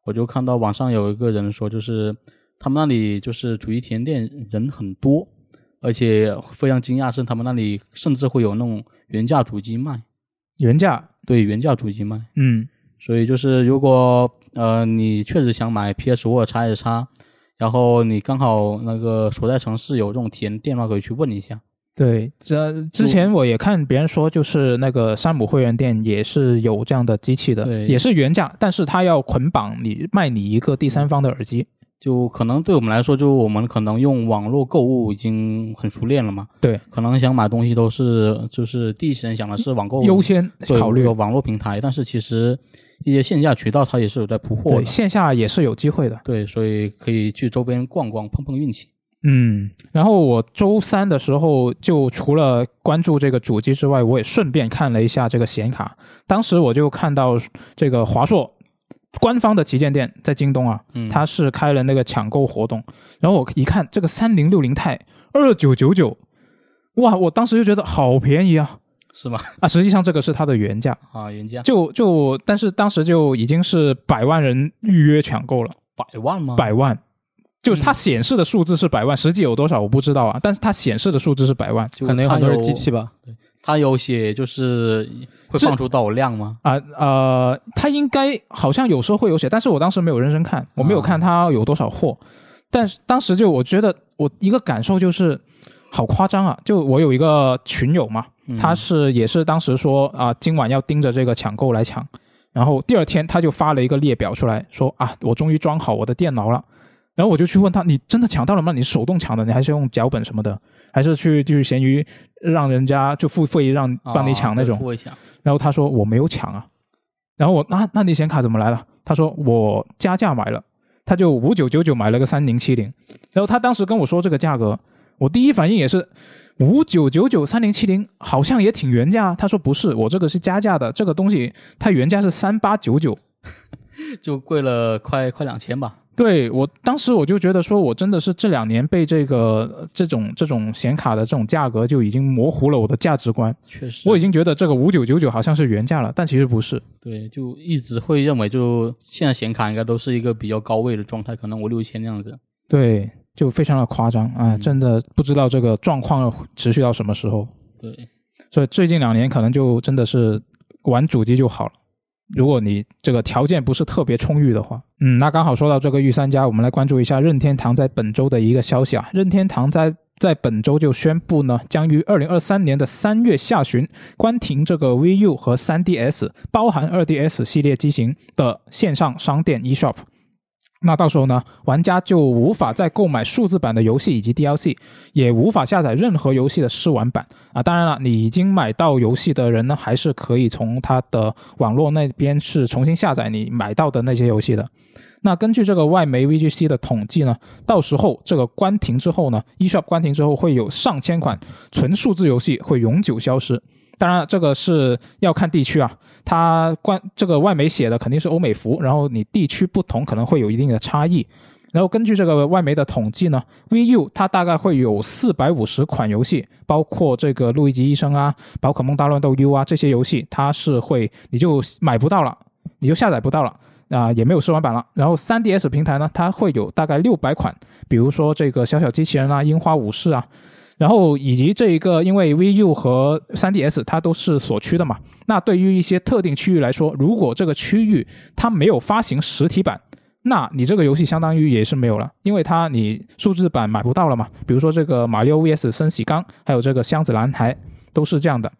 我就看到网上有一个人说，就是他们那里就是主机体验店人很多，而且非常惊讶是他们那里甚至会有那种原价主机卖，原价，对，原价主机卖。嗯所以就是如果呃你确实想买 PS 或者 x S 叉，然后你刚好那个所在城市有这种体验店的话，可以去问一下。对，这之前我也看别人说，就是那个山姆会员店也是有这样的机器的，对也是原价，但是它要捆绑你卖你一个第三方的耳机。就可能对我们来说，就我们可能用网络购物已经很熟练了嘛。对，可能想买东西都是就是第一时间想的是网购优先考虑个网络平台，但是其实一些线下渠道它也是有在铺货对的。线下也是有机会的。对，所以可以去周边逛逛，碰碰运气。嗯，然后我周三的时候就除了关注这个主机之外，我也顺便看了一下这个显卡。当时我就看到这个华硕官方的旗舰店在京东啊，嗯，它是开了那个抢购活动，然后我一看这个三零六零钛二九九九，哇，我当时就觉得好便宜啊是吗？啊！实际上这个是它的原价，啊，原价就就但是当时就已经是百万人预约抢购了，百万吗？百万。就是它显示的数字是百万，实际有多少我不知道啊，但是它显示的数字是百万就可能有很多它是机器吧。对它有写就是会这放出多少量吗？啊呃，它应该好像有时候会有写，但是我当时没有认真看，我没有看它有多少货，但是当时就我觉得我一个感受就是好夸张啊！就我有一个群友嘛，嗯他是也是当时说啊、今晚要盯着这个抢购来抢，然后第二天他就发了一个列表出来说啊，我终于装好我的电脑了。然后我就去问他，你真的抢到了吗？你手动抢的，你还是用脚本什么的，还是去就是闲鱼让人家就付费让帮你抢那种？然后他说我没有抢啊。然后我那那你显卡怎么来了？他说我加价买了，他就五九九九买了个三零七零。然后他当时跟我说这个价格，我第一反应也是五九九九三零七零，好像也挺原价。他说不是，我这个是加价的，这个东西它原价是三八九九，就贵了快快两千吧。对我当时我就觉得说，我真的是这两年被这个这种这种显卡的这种价格就已经模糊了我的价值观。确实，我已经觉得这个五九九九好像是原价了，但其实不是。对，就一直会认为，就现在显卡应该都是一个比较高位的状态，可能五六千这样子。对，就非常的夸张啊！真的不知道这个状况持续到什么时候。对，所以最近两年可能就真的是玩主机就好了。如果你这个条件不是特别充裕的话，嗯，那刚好说到这个御三家，我们来关注一下任天堂在本周的一个消息啊。任天堂在在本周就宣布呢，将于二零二三年的三月下旬关停这个 VU 和 3DS，包含 2DS 系列机型的线上商店 eShop。那到时候呢，玩家就无法再购买数字版的游戏以及 DLC，也无法下载任何游戏的试玩版啊。当然了，你已经买到游戏的人呢，还是可以从他的网络那边是重新下载你买到的那些游戏的。那根据这个外媒 VGC 的统计呢，到时候这个关停之后呢，eShop 关停之后会有上千款纯数字游戏会永久消失。当然，这个是要看地区啊。它关这个外媒写的肯定是欧美服，然后你地区不同可能会有一定的差异。然后根据这个外媒的统计呢，VU 它大概会有四百五十款游戏，包括这个《路易吉医生》啊，《宝可梦大乱斗 U》啊这些游戏，它是会你就买不到了，你就下载不到了啊，也没有试玩版了。然后 3DS 平台呢，它会有大概六百款，比如说这个小小机器人啊，《樱花武士》啊。然后以及这一个，因为 VU 和 3DS 它都是锁区的嘛，那对于一些特定区域来说，如果这个区域它没有发行实体版，那你这个游戏相当于也是没有了，因为它你数字版买不到了嘛。比如说这个马里奥 VS 升喜刚，还有这个箱子男孩都是这样的。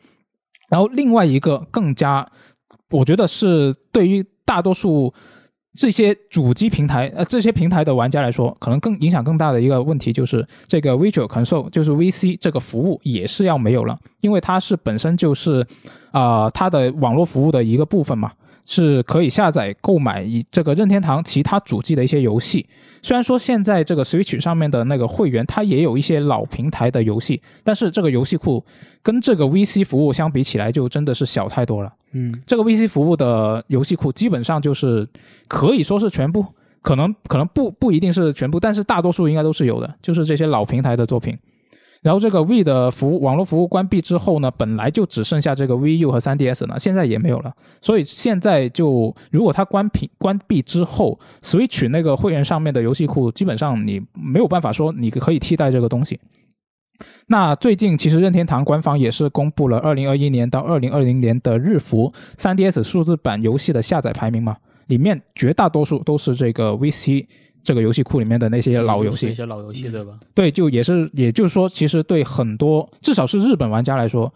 然后另外一个更加，我觉得是对于大多数。这些主机平台，呃，这些平台的玩家来说，可能更影响更大的一个问题就是这个 Visual Console，就是 VC 这个服务也是要没有了，因为它是本身就是，啊，它的网络服务的一个部分嘛。是可以下载购买以这个任天堂其他主机的一些游戏。虽然说现在这个 Switch 上面的那个会员，它也有一些老平台的游戏，但是这个游戏库跟这个 VC 服务相比起来，就真的是小太多了。嗯，这个 VC 服务的游戏库基本上就是可以说是全部，可能可能不不一定是全部，但是大多数应该都是有的，就是这些老平台的作品。然后这个 V 的服务网络服务关闭之后呢，本来就只剩下这个 VU 和 3DS 了，现在也没有了。所以现在就如果它关闭关闭之后，Switch 那个会员上面的游戏库基本上你没有办法说你可以替代这个东西。那最近其实任天堂官方也是公布了2021年到2020年的日服 3DS 数字版游戏的下载排名嘛，里面绝大多数都是这个 VC。这个游戏库里面的那些老游戏，一些老游戏对吧？对，就也是，也就是说，其实对很多，至少是日本玩家来说，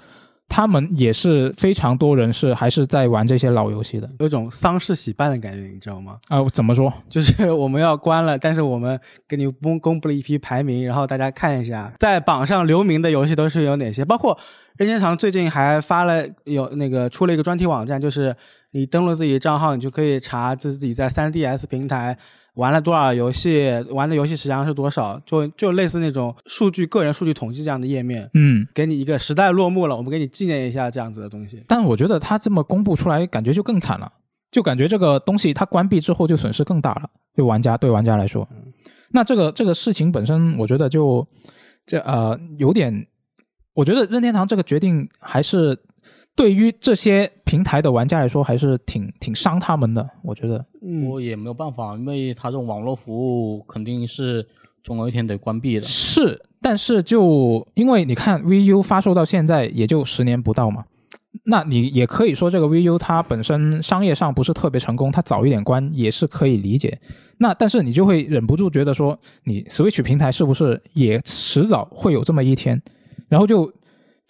他们也是非常多人是还是在玩这些老游戏的，有种丧事喜办的感觉，你知道吗？啊，怎么说？就是我们要关了，但是我们给你公公布了一批排名，然后大家看一下，在榜上留名的游戏都是有哪些，包括任天堂最近还发了有那个出了一个专题网站，就是你登录自己账号，你就可以查自己在 3DS 平台。玩了多少游戏？玩的游戏时长是多少？就就类似那种数据、个人数据统计这样的页面，嗯，给你一个时代落幕了，我们给你纪念一下这样子的东西。但我觉得他这么公布出来，感觉就更惨了，就感觉这个东西它关闭之后就损失更大了，对玩家对玩家来说。那这个这个事情本身，我觉得就这呃有点，我觉得任天堂这个决定还是。对于这些平台的玩家来说，还是挺挺伤他们的。我觉得，我也没有办法，因为他这种网络服务肯定是总有一天得关闭的。是，但是就因为你看 VU 发售到现在也就十年不到嘛，那你也可以说这个 VU 它本身商业上不是特别成功，它早一点关也是可以理解。那但是你就会忍不住觉得说，你 Switch 平台是不是也迟早会有这么一天？然后就。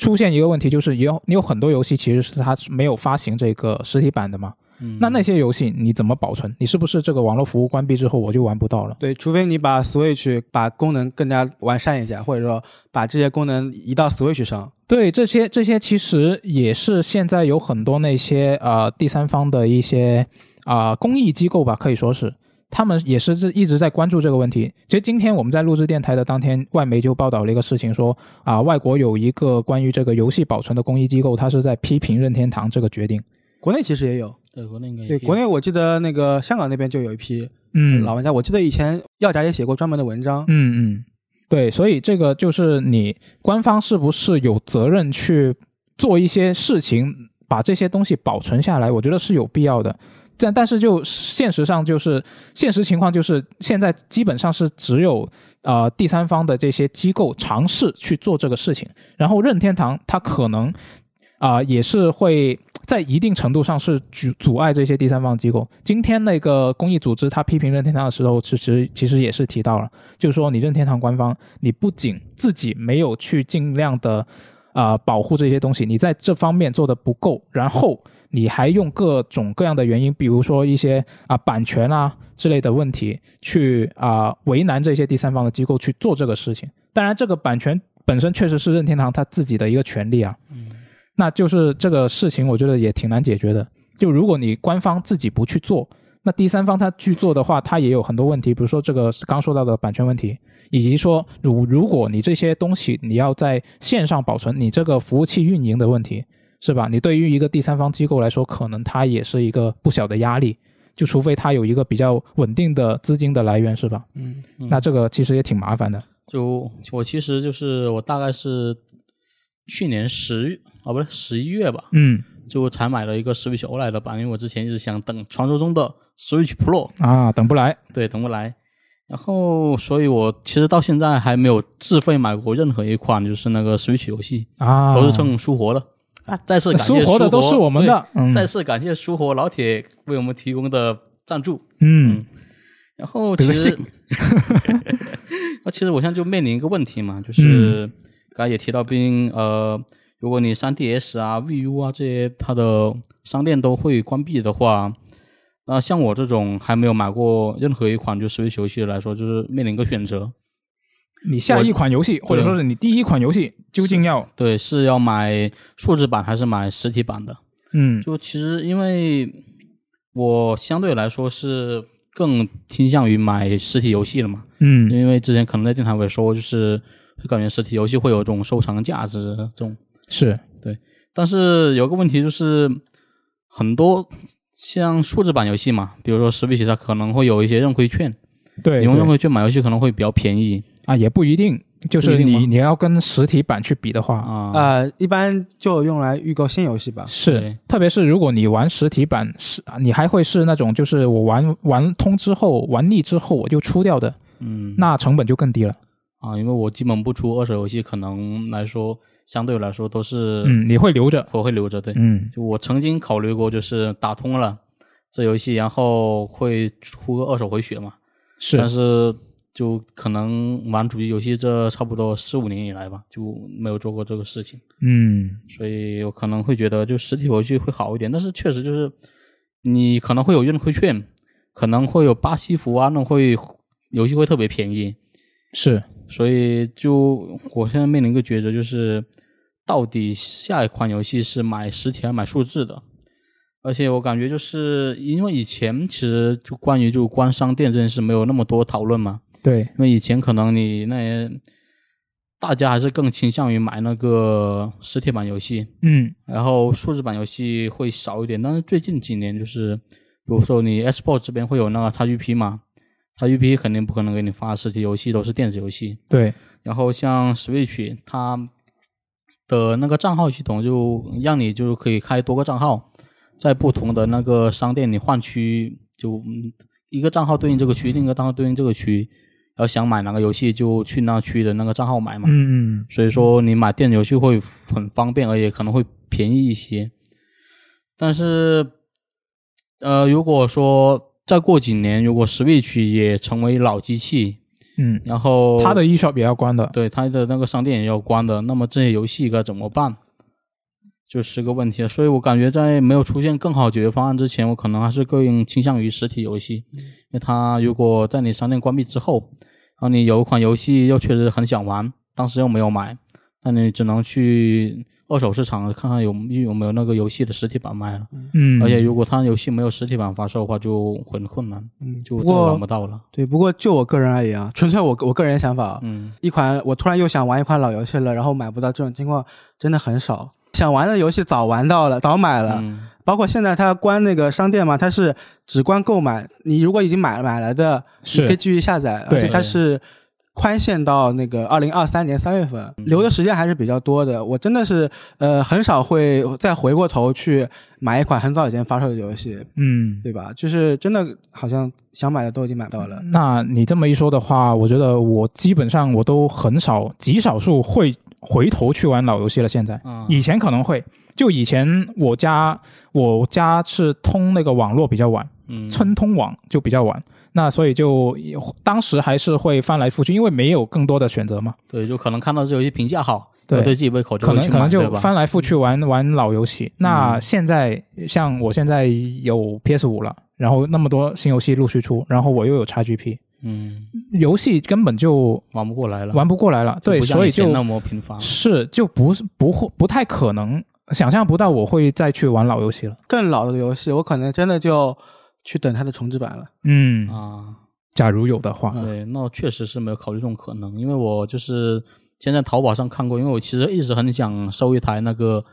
出现一个问题，就是有你有很多游戏其实是它没有发行这个实体版的嘛，嗯那那些游戏你怎么保存？你是不是这个网络服务关闭之后我就玩不到了？对，除非你把 Switch 把功能更加完善一下，或者说把这些功能移到 Switch 上。对，这些这些其实也是现在有很多那些呃第三方的一些啊、公益机构吧，可以说是他们也是是一直在关注这个问题。其实今天我们在录制电台的当天，外媒就报道了一个事情说，啊、外国有一个关于这个游戏保存的公益机构，它是在批评任天堂这个决定。国内其实也有，对国内应该也对，有国内我记得那个香港那边就有一批嗯，老玩家，我记得以前药家也写过专门的文章。嗯嗯，对，所以这个就是你官方是不是有责任去做一些事情，把这些东西保存下来？我觉得是有必要的。但但是就现实上就是现实情况就是现在基本上是只有呃第三方的这些机构尝试去做这个事情，然后任天堂它可能啊、也是会在一定程度上是阻阻碍这些第三方机构。今天那个公益组织他批评任天堂的时候，其实其实也是提到了，就是说你任天堂官方，你不仅自己没有去尽量的啊、保护这些东西，你在这方面做的不够，然后你还用各种各样的原因，比如说一些啊、版权啊之类的问题，去啊、为难这些第三方的机构去做这个事情。当然，这个版权本身确实是任天堂他自己的一个权利啊。嗯那就是这个事情，我觉得也挺难解决的。就如果你官方自己不去做，那第三方他去做的话，他也有很多问题，比如说这个刚说到的版权问题，以及说如如果你这些东西你要在线上保存，你这个服务器运营的问题，是吧？你对于一个第三方机构来说，可能它也是一个不小的压力。就除非它有一个比较稳定的资金的来源，是吧？嗯，嗯那这个其实也挺麻烦的。就我其实就是我大概是去年十月啊，不是十一月吧，嗯就才买了一个 Switch OLED 的版，因为我之前一直想等传说中的 Switch Pro，啊，等不来。对，等不来。然后，所以我其实到现在还没有自费买过任何一款就是那个 Switch 游戏，啊，都是蹭书活的。啊，再次感谢苏活的都是我们的，再次感谢书活老铁为我们提供的赞助。嗯。然后其实 那其实我现在就面临一个问题嘛，就是刚才也提到，毕竟呃，如果你 3DS 啊、VU 啊这些它的商店都会关闭的话，那像我这种还没有买过任何一款就 Switch 游戏的来说，就是面临一个选择，你下一款游戏，或者说是你第一款游戏，究竟要对，是要买数字版还是买实体版的？嗯。就其实因为我相对来说是更倾向于买实体游戏的嘛，嗯。因为之前可能在电台我也说过，就是会感觉实体游戏会有这种收藏价值这种，是。对但是有个问题就是很多像数字版游戏嘛，比如说 Switch 它可能会有一些认亏券，对你用认亏券买游戏可能会比较便宜啊，也不一定，就是你你要跟实体版去比的话，啊。呃，一般就用来预购新游戏吧。是，特别是如果你玩实体版，是啊你还会是那种就是我玩玩通之后玩腻之后我就出掉的，嗯，那成本就更低了。啊，因为我基本不出二手游戏，可能来说相对来说都是嗯，你会留着，我会留着，对，嗯就我曾经考虑过，就是打通了这游戏，然后会出个二手回血嘛。是但是是就可能玩主机游戏这差不多四五年以来吧，就没有做过这个事情，嗯所以我可能会觉得就实体游戏会好一点。但是确实就是你可能会有优惠券，可能会有巴西服啊，那种会游戏会特别便宜，是所以就我现在面临一个抉择，就是到底下一款游戏是买实体还是买数字的？而且我感觉就是因为以前其实就关于就关商店这件事没有那么多讨论嘛，对，因为以前可能你那些大家还是更倾向于买那个实体版游戏，嗯然后数字版游戏会少一点。但是最近几年就是，比如说你 Xbox 这边会有那个 XGP 嘛，XGP 肯定不可能给你发实体游戏，都是电子游戏。对，然后像 Switch 它的那个账号系统就让你就是可以开多个账号，在不同的那个商店你换区，就嗯一个账号对应这个区，另一个账号对应这个区，要想买哪个游戏就去那区的那个账号买嘛。嗯嗯所以说你买电子游戏会很方便，而且可能会便宜一些。但是，呃，如果说再过几年，如果 Switch 也成为老机器，嗯，然后它的 eShop 也要关的，对它的那个商店也要关的，那么这些游戏该怎么办？就是个问题。所以我感觉在没有出现更好解决方案之前，我可能还是更倾向于实体游戏，因为它如果在你商店关闭之后，然后你有一款游戏又确实很想玩，当时又没有买，那你只能去二手市场看看有有没有那个游戏的实体版卖了。嗯，而且如果它游戏没有实体版发售的话，就很困难，嗯，就再不过玩不到了。对，不过就我个人而言啊，纯粹我我个人想法啊，嗯一款我突然又想玩一款老游戏了，然后买不到这种情况真的很少。想玩的游戏早玩到了，早买了，嗯包括现在它关那个商店嘛，它是只关购买，你如果已经买了买来的，你可以继续下载，而对且它是宽限到那个二零二三年三月份，嗯留的时间还是比较多的。我真的是呃很少会再回过头去买一款很早以前发售的游戏，嗯，对吧？就是真的好像想买的都已经买到了。那你这么一说的话，我觉得我基本上我都很少，极少数会回头去玩老游戏了。现在，啊。以前可能会，就以前我家我家是通那个网络比较晚，嗯，村通网就比较晚，那所以就当时还是会翻来覆去，因为没有更多的选择嘛，对，就可能看到这游戏评价好，对。对自己胃口就可能可能就翻来覆去玩玩老游戏。那嗯现在像我现在有 PS 五了，然后那么多新游戏陆续出，然后我又有 XGP，嗯。游戏根本就玩不过来了，玩不过来了，对，所以就那么频繁。是就不是不会不太可能想象不到我会再去玩老游戏了。更老的游戏，我可能真的就去等它的重置版了。嗯，啊，假如有的话，对，那我确实是没有考虑这种可能，因为我就是先在淘宝上看过，因为我其实一直很想收一台那个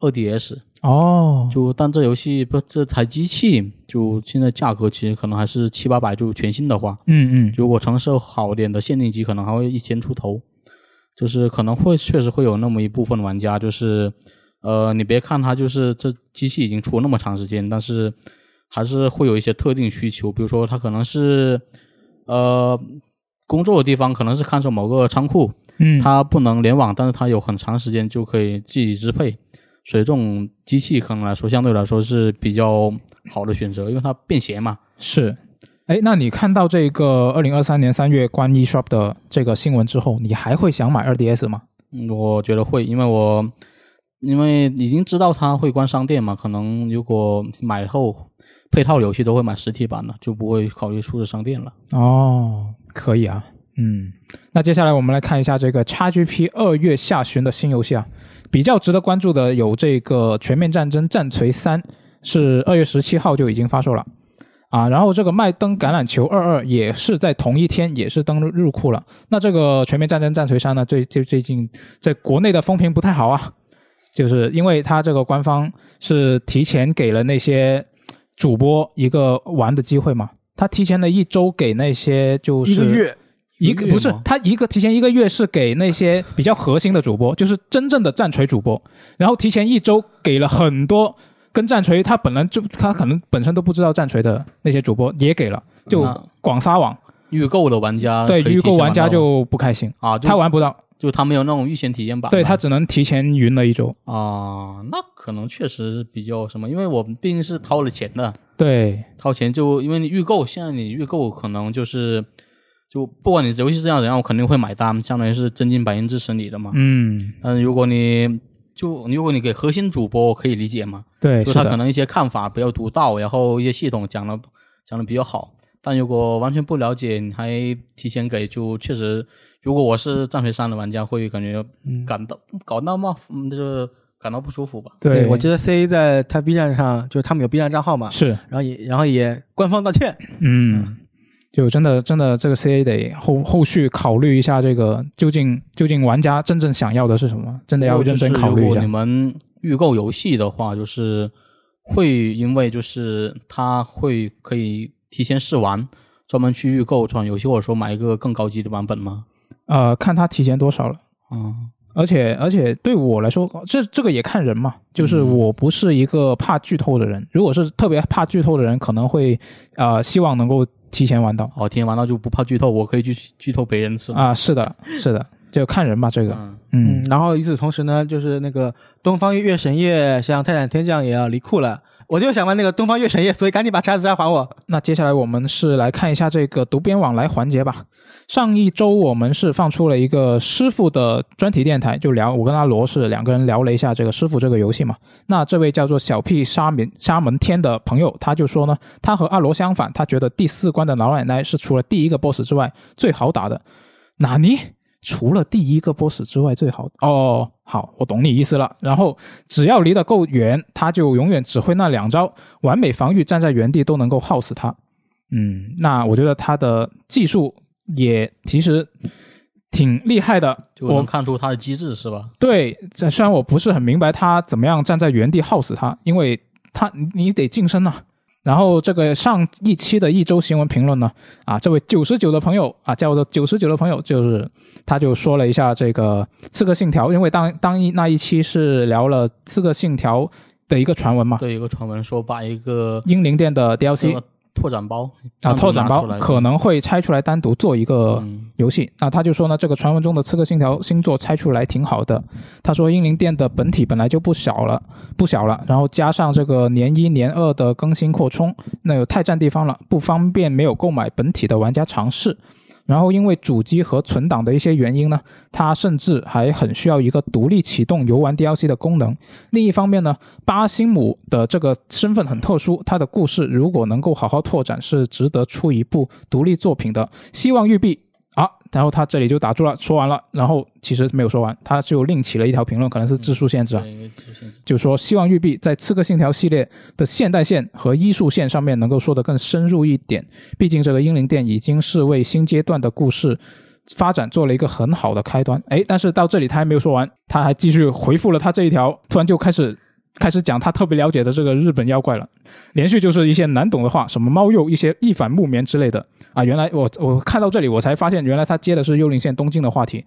二 DS，哦，就但这游戏不这台机器就现在价格其实可能还是七八百，就全新的话，嗯嗯，如果成色好点的限定机，可能还会一千出头，就是可能会确实会有那么一部分玩家，就是呃，你别看它就是这机器已经出了那么长时间，但是还是会有一些特定需求，比如说它可能是呃工作的地方可能是看守某个仓库，嗯，它不能联网，但是它有很长时间就可以自己支配，所以这种机器可能来说相对来说是比较好的选择，因为它便携嘛。是。哎，那你看到这个二零二三年三月关 eShop 的这个新闻之后，你还会想买二 DS 吗？嗯，我觉得会，因为我因为已经知道它会关商店嘛，可能如果买后配套游戏都会买实体版的，就不会考虑数字商店了。哦，可以啊，嗯，那接下来我们来看一下这个 XGP 二月下旬的新游戏啊，比较值得关注的有这个《全面战争战锤三》，是二月十七号就已经发售了。啊，然后这个麦登橄榄球二二也是在同一天也是登录入库了。那这个《全面战争战锤三》呢，最最最近在国内的风评不太好啊，就是因为它这个官方是提前给了那些主播一个玩的机会嘛，他提前了一周给那些就是一个月，一个不是他一个提前一个月是给那些比较核心的主播，就是真正的战锤主播，然后提前一周给了很多跟战锤他本来就他可能本身都不知道战锤的那些主播也给了，就广撒网，预购的玩家对预购玩家就不开心，啊，他玩不到，就他没有那种预先体验版，对他只能提前云了一周，啊，那可能确实比较什么，因为我们毕竟是掏了钱的，对，掏钱就因为你预购，现在你预购可能就是就不管你游戏是这样怎样，我肯定会买单，相当于是真金白银支持你的嘛。嗯，但如果你就如果你给核心主播，我可以理解嘛，对，就他可，能一些看法比较独到，然后一些系统讲的讲的比较好。但如果完全不了解，你还提前给，就确实，如果我是战锤三的玩家，会感觉嗯感到搞到嘛，嗯，就是感到不舒服吧。对，我觉得 C A 在他 B 站上，就是他们有 B 站账号嘛，是，然后也然后也官方道歉，嗯，就真的真的这个 CA 得后后续考虑一下，这个究竟究竟玩家真正想要的是什么，真的要认真考虑一下如果你。们预购游戏的话，就是会因为就是它会可以提前试玩，专门去预购这款游戏，或者说买一个更高级的版本吗？呃，看他提前多少了。嗯，而且而且对我来说，这这个也看人嘛。就是嗯我不是一个怕剧透的人，如果是特别怕剧透的人，可能会呃希望能够提前玩到好，提前玩到就不怕剧透，我可以去剧透别人是吗？啊。是的，是的，就看人吧。这个，嗯，然后与此同时呢，就是那个东方月神夜像泰坦天降也要离库了。我就想玩那个东方月神夜，所以赶紧把叉子杀还我。那接下来我们是来看一下这个读编往来环节吧。上一周我们是放出了一个师傅的专题电台，就聊我跟阿罗是两个人聊了一下这个师傅这个游戏嘛。那这位叫做小屁沙门沙门天的朋友，他就说呢，他和阿罗相反，他觉得第四关的老奶奶是除了第一个 BOSS 之外最好打的。纳尼？除了第一个 BOSS 之外最好哦，好，我懂你意思了。然后只要离得够远，他就永远只会那两招，完美防御，站在原地都能够耗死他。嗯，那我觉得他的技术也其实挺厉害的。就能我看出他的机制是吧？对，这虽然我不是很明白他怎么样站在原地耗死他，因为他你你得近身呐、然后这个上一期的一周新闻评论呢，啊，这位九十九的朋友啊，叫做九十九的朋友，就是他就说了一下这个《刺客信条》，因为当当一那一期是聊了《刺客信条》的一个传闻嘛，对，一个传闻说把一个英灵殿的 DLC 这个拓展包啊，拓展包可能会拆出来单独做一个嗯游戏。那他就说呢，这个传闻中的《刺客信条》星座拆出来挺好的。他说英灵殿的本体本来就不小了，不小了，然后加上这个年一年二的更新扩充，那有太占地方了，不方便没有购买本体的玩家尝试。然后因为主机和存档的一些原因呢，它甚至还很需要一个独立启动游玩 DLC 的功能。另一方面呢，巴辛姆的这个身份很特殊，他的故事如果能够好好拓展，是值得出一部独立作品的。希望育碧啊，然后他这里就打住了，说完了，然后其实没有说完，他就另起了一条评论，可能是字数限制啊，就说希望育碧在《刺客信条》系列的现代线和医术线上面能够说得更深入一点，毕竟这个英灵殿已经是为新阶段的故事发展做了一个很好的开端。哎，但是到这里他还没有说完，他还继续回复了他这一条，突然就开始开始讲他特别了解的这个日本妖怪了，连续就是一些难懂的话，什么猫鼬、一些一反木棉之类的啊。原来我我看到这里我才发现，原来他接的是幽灵线东京的话题。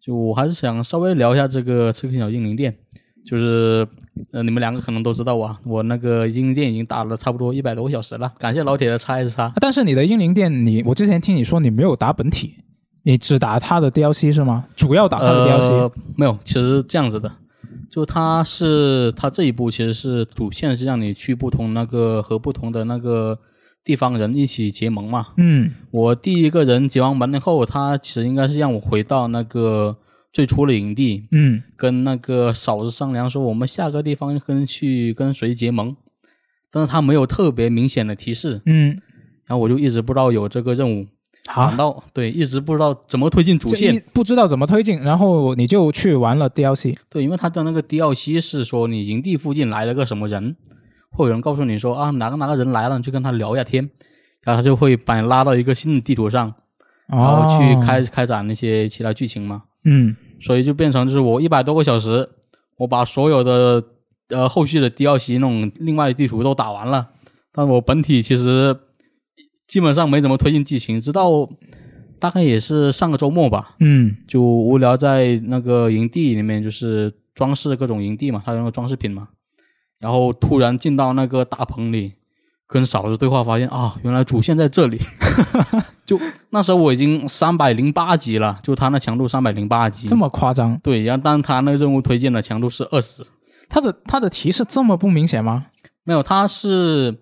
就我还是想稍微聊一下这个《刺客信条：英灵殿》，就是呃，你们两个可能都知道啊，我那个英灵殿已经打了差不多一百多个小时了，感谢老铁的叉 S 叉。但是你的英灵殿，你我之前听你说你没有打本体，你只打他的 DLC 是吗？主要打他的 DLC，、呃、没有，其实这样子的，就它是它这一步其实是主线是让你去不同那个和不同的那个地方人一起结盟嘛。嗯我第一个人结完盟后，他其实应该是让我回到那个最初的营地，嗯跟那个嫂子商量说我们下个地方跟去跟谁结盟，但是他没有特别明显的提示，嗯，然后我就一直不知道有这个任务，反好，倒对一直不知道怎么推进主线。不知道怎么推进，然后你就去玩了 DLC。对，因为他的那个 DLC 是说你营地附近来了个什么人，会有人告诉你说啊哪个哪个人来了，你去跟他聊一下天，然后他就会把你拉到一个新的地图上，然后去开、开展那些其他剧情嘛。嗯所以就变成就是我一百多个小时，我把所有的呃后续的 DLC 那种另外的地图都打完了，但我本体其实基本上没怎么推进剧情，直到大概也是上个周末吧，嗯就无聊在那个营地里面就是装饰各种营地嘛，它有那个装饰品嘛，然后突然进到那个大棚里。跟嫂子对话，发现啊，原来主线在这里。就那时候我已经三百零八级了，就他那强度三百零八级，这么夸张？对，然后但他那个任务推荐的强度是二十，他的他的提示这么不明显吗？没有，他是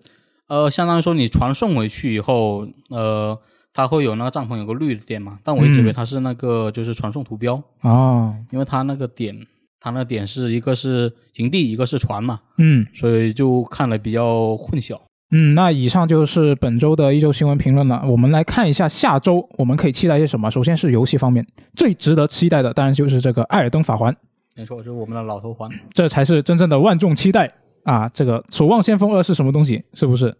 呃，相当于说你传送回去以后，呃，它会有那个帐篷有个绿的点嘛，但我一直以为它是那个就是传送图标，哦，因为它那个点，它那个点是一个是营地，一个是船嘛，嗯所以就看了比较混淆。嗯，那以上就是本周的一周新闻评论了。我们来看一下下周我们可以期待些什么。首先是游戏方面，最值得期待的当然就是这个《艾尔登法环》。没错，就是我们的老头环。这才是真正的万众期待啊！这个《守望先锋二》是什么东西？是不是？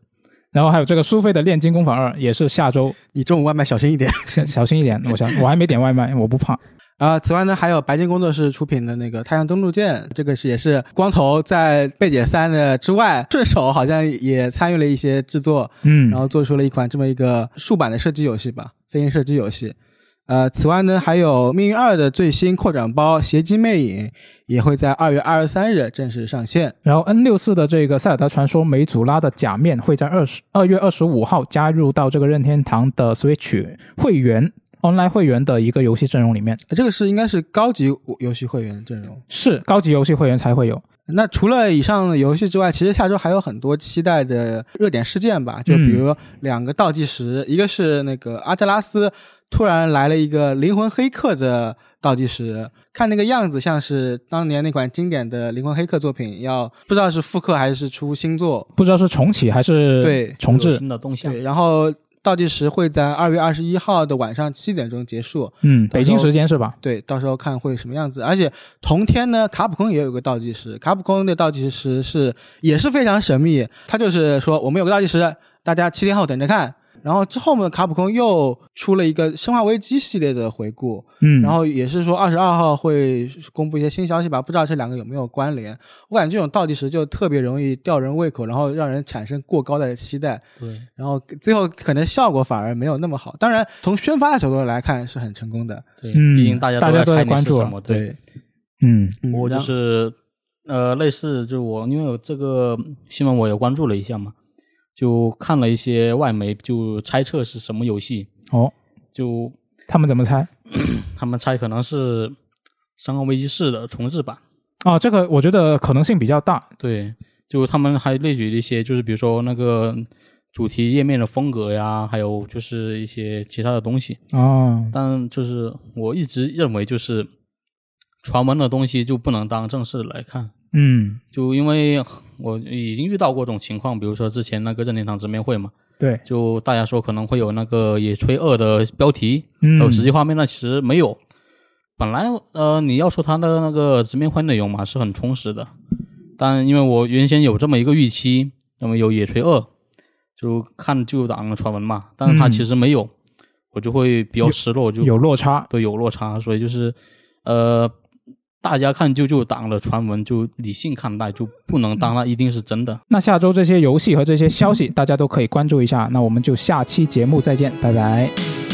然后还有这个苏菲的《炼金工坊二》也是下周，你中午外卖小心一点。小小心一点。我想我还没点外卖，我不怕。啊，此外呢，还有白金工作室出品的那个《太阳登陆舰》，这个是也是光头在贝姐三的之外，顺手好像也参与了一些制作，嗯，然后做出了一款这么一个竖版的射击游戏吧，飞行射击游戏。呃，此外呢，还有《命运二》的最新扩展包《邪姬魅影》也会在二月二十三日正式上线。然后 N 六四的这个塞尔达传说梅祖拉的假面会在二十二月二十五号加入到这个任天堂的 Switch 会员 Online 会员的一个游戏阵容里面，呃这个是应该是高级游戏会员阵容。是高级游戏会员才会有。那除了以上的游戏之外，其实下周还有很多期待的热点事件吧，就比如两个倒计时，一个是那个阿特拉斯突然来了一个灵魂黑客的倒计时，看那个样子像是当年那款经典的灵魂黑客作品，要不知道是复刻还是出新作，不知道是重启还是对重置。新的动向。对，然后倒计时会在二月二十一号的晚上七点钟结束。嗯，北京时间是吧？对，到时候看会什么样子。而且同天呢，卡普空也有个倒计时，卡普空的倒计时是也是非常神秘，他就是说我们有个倒计时，大家七天后等着看。然后之后呢，卡普空又出了一个《生化危机》系列的回顾，嗯，然后也是说二十二号会公布一些新消息吧，不知道这两个有没有关联。我感觉这种倒计时就特别容易吊人胃口，然后让人产生过高的期待，对，然后最后可能效果反而没有那么好。当然，从宣发的角度来看是很成功的。对，嗯毕竟大家大家都在关注是什么，对。嗯我就是呃，类似就我因为我这个新闻我也关注了一下嘛，就看了一些外媒就猜测是什么游戏，哦，就他们怎么猜？他们猜可能是《生化危机四》的重置版。哦，这个我觉得可能性比较大。对，就他们还列举了一些，就是比如说那个主题页面的风格呀，还有就是一些其他的东西。哦，但就是我一直认为，就是传闻的东西就不能当正式来看。嗯，就因为我已经遇到过这种情况，比如说之前那个任天堂直面会嘛，对，就大家说可能会有那个《野炊二》的标题，嗯还有实际画面，那其实没有。本来呃，你要说它的那个直面会内容嘛是很充实的，但因为我原先有这么一个预期，那么有《野炊二》，就看旧档的传闻嘛，但是它嗯其实没有，我就会比较失落，就有落差。对有落差，所以就是呃，大家看就就党的传闻就理性看待，就不能当它一定是真的。那下周这些游戏和这些消息，大家都可以关注一下。那我们就下期节目再见，拜拜。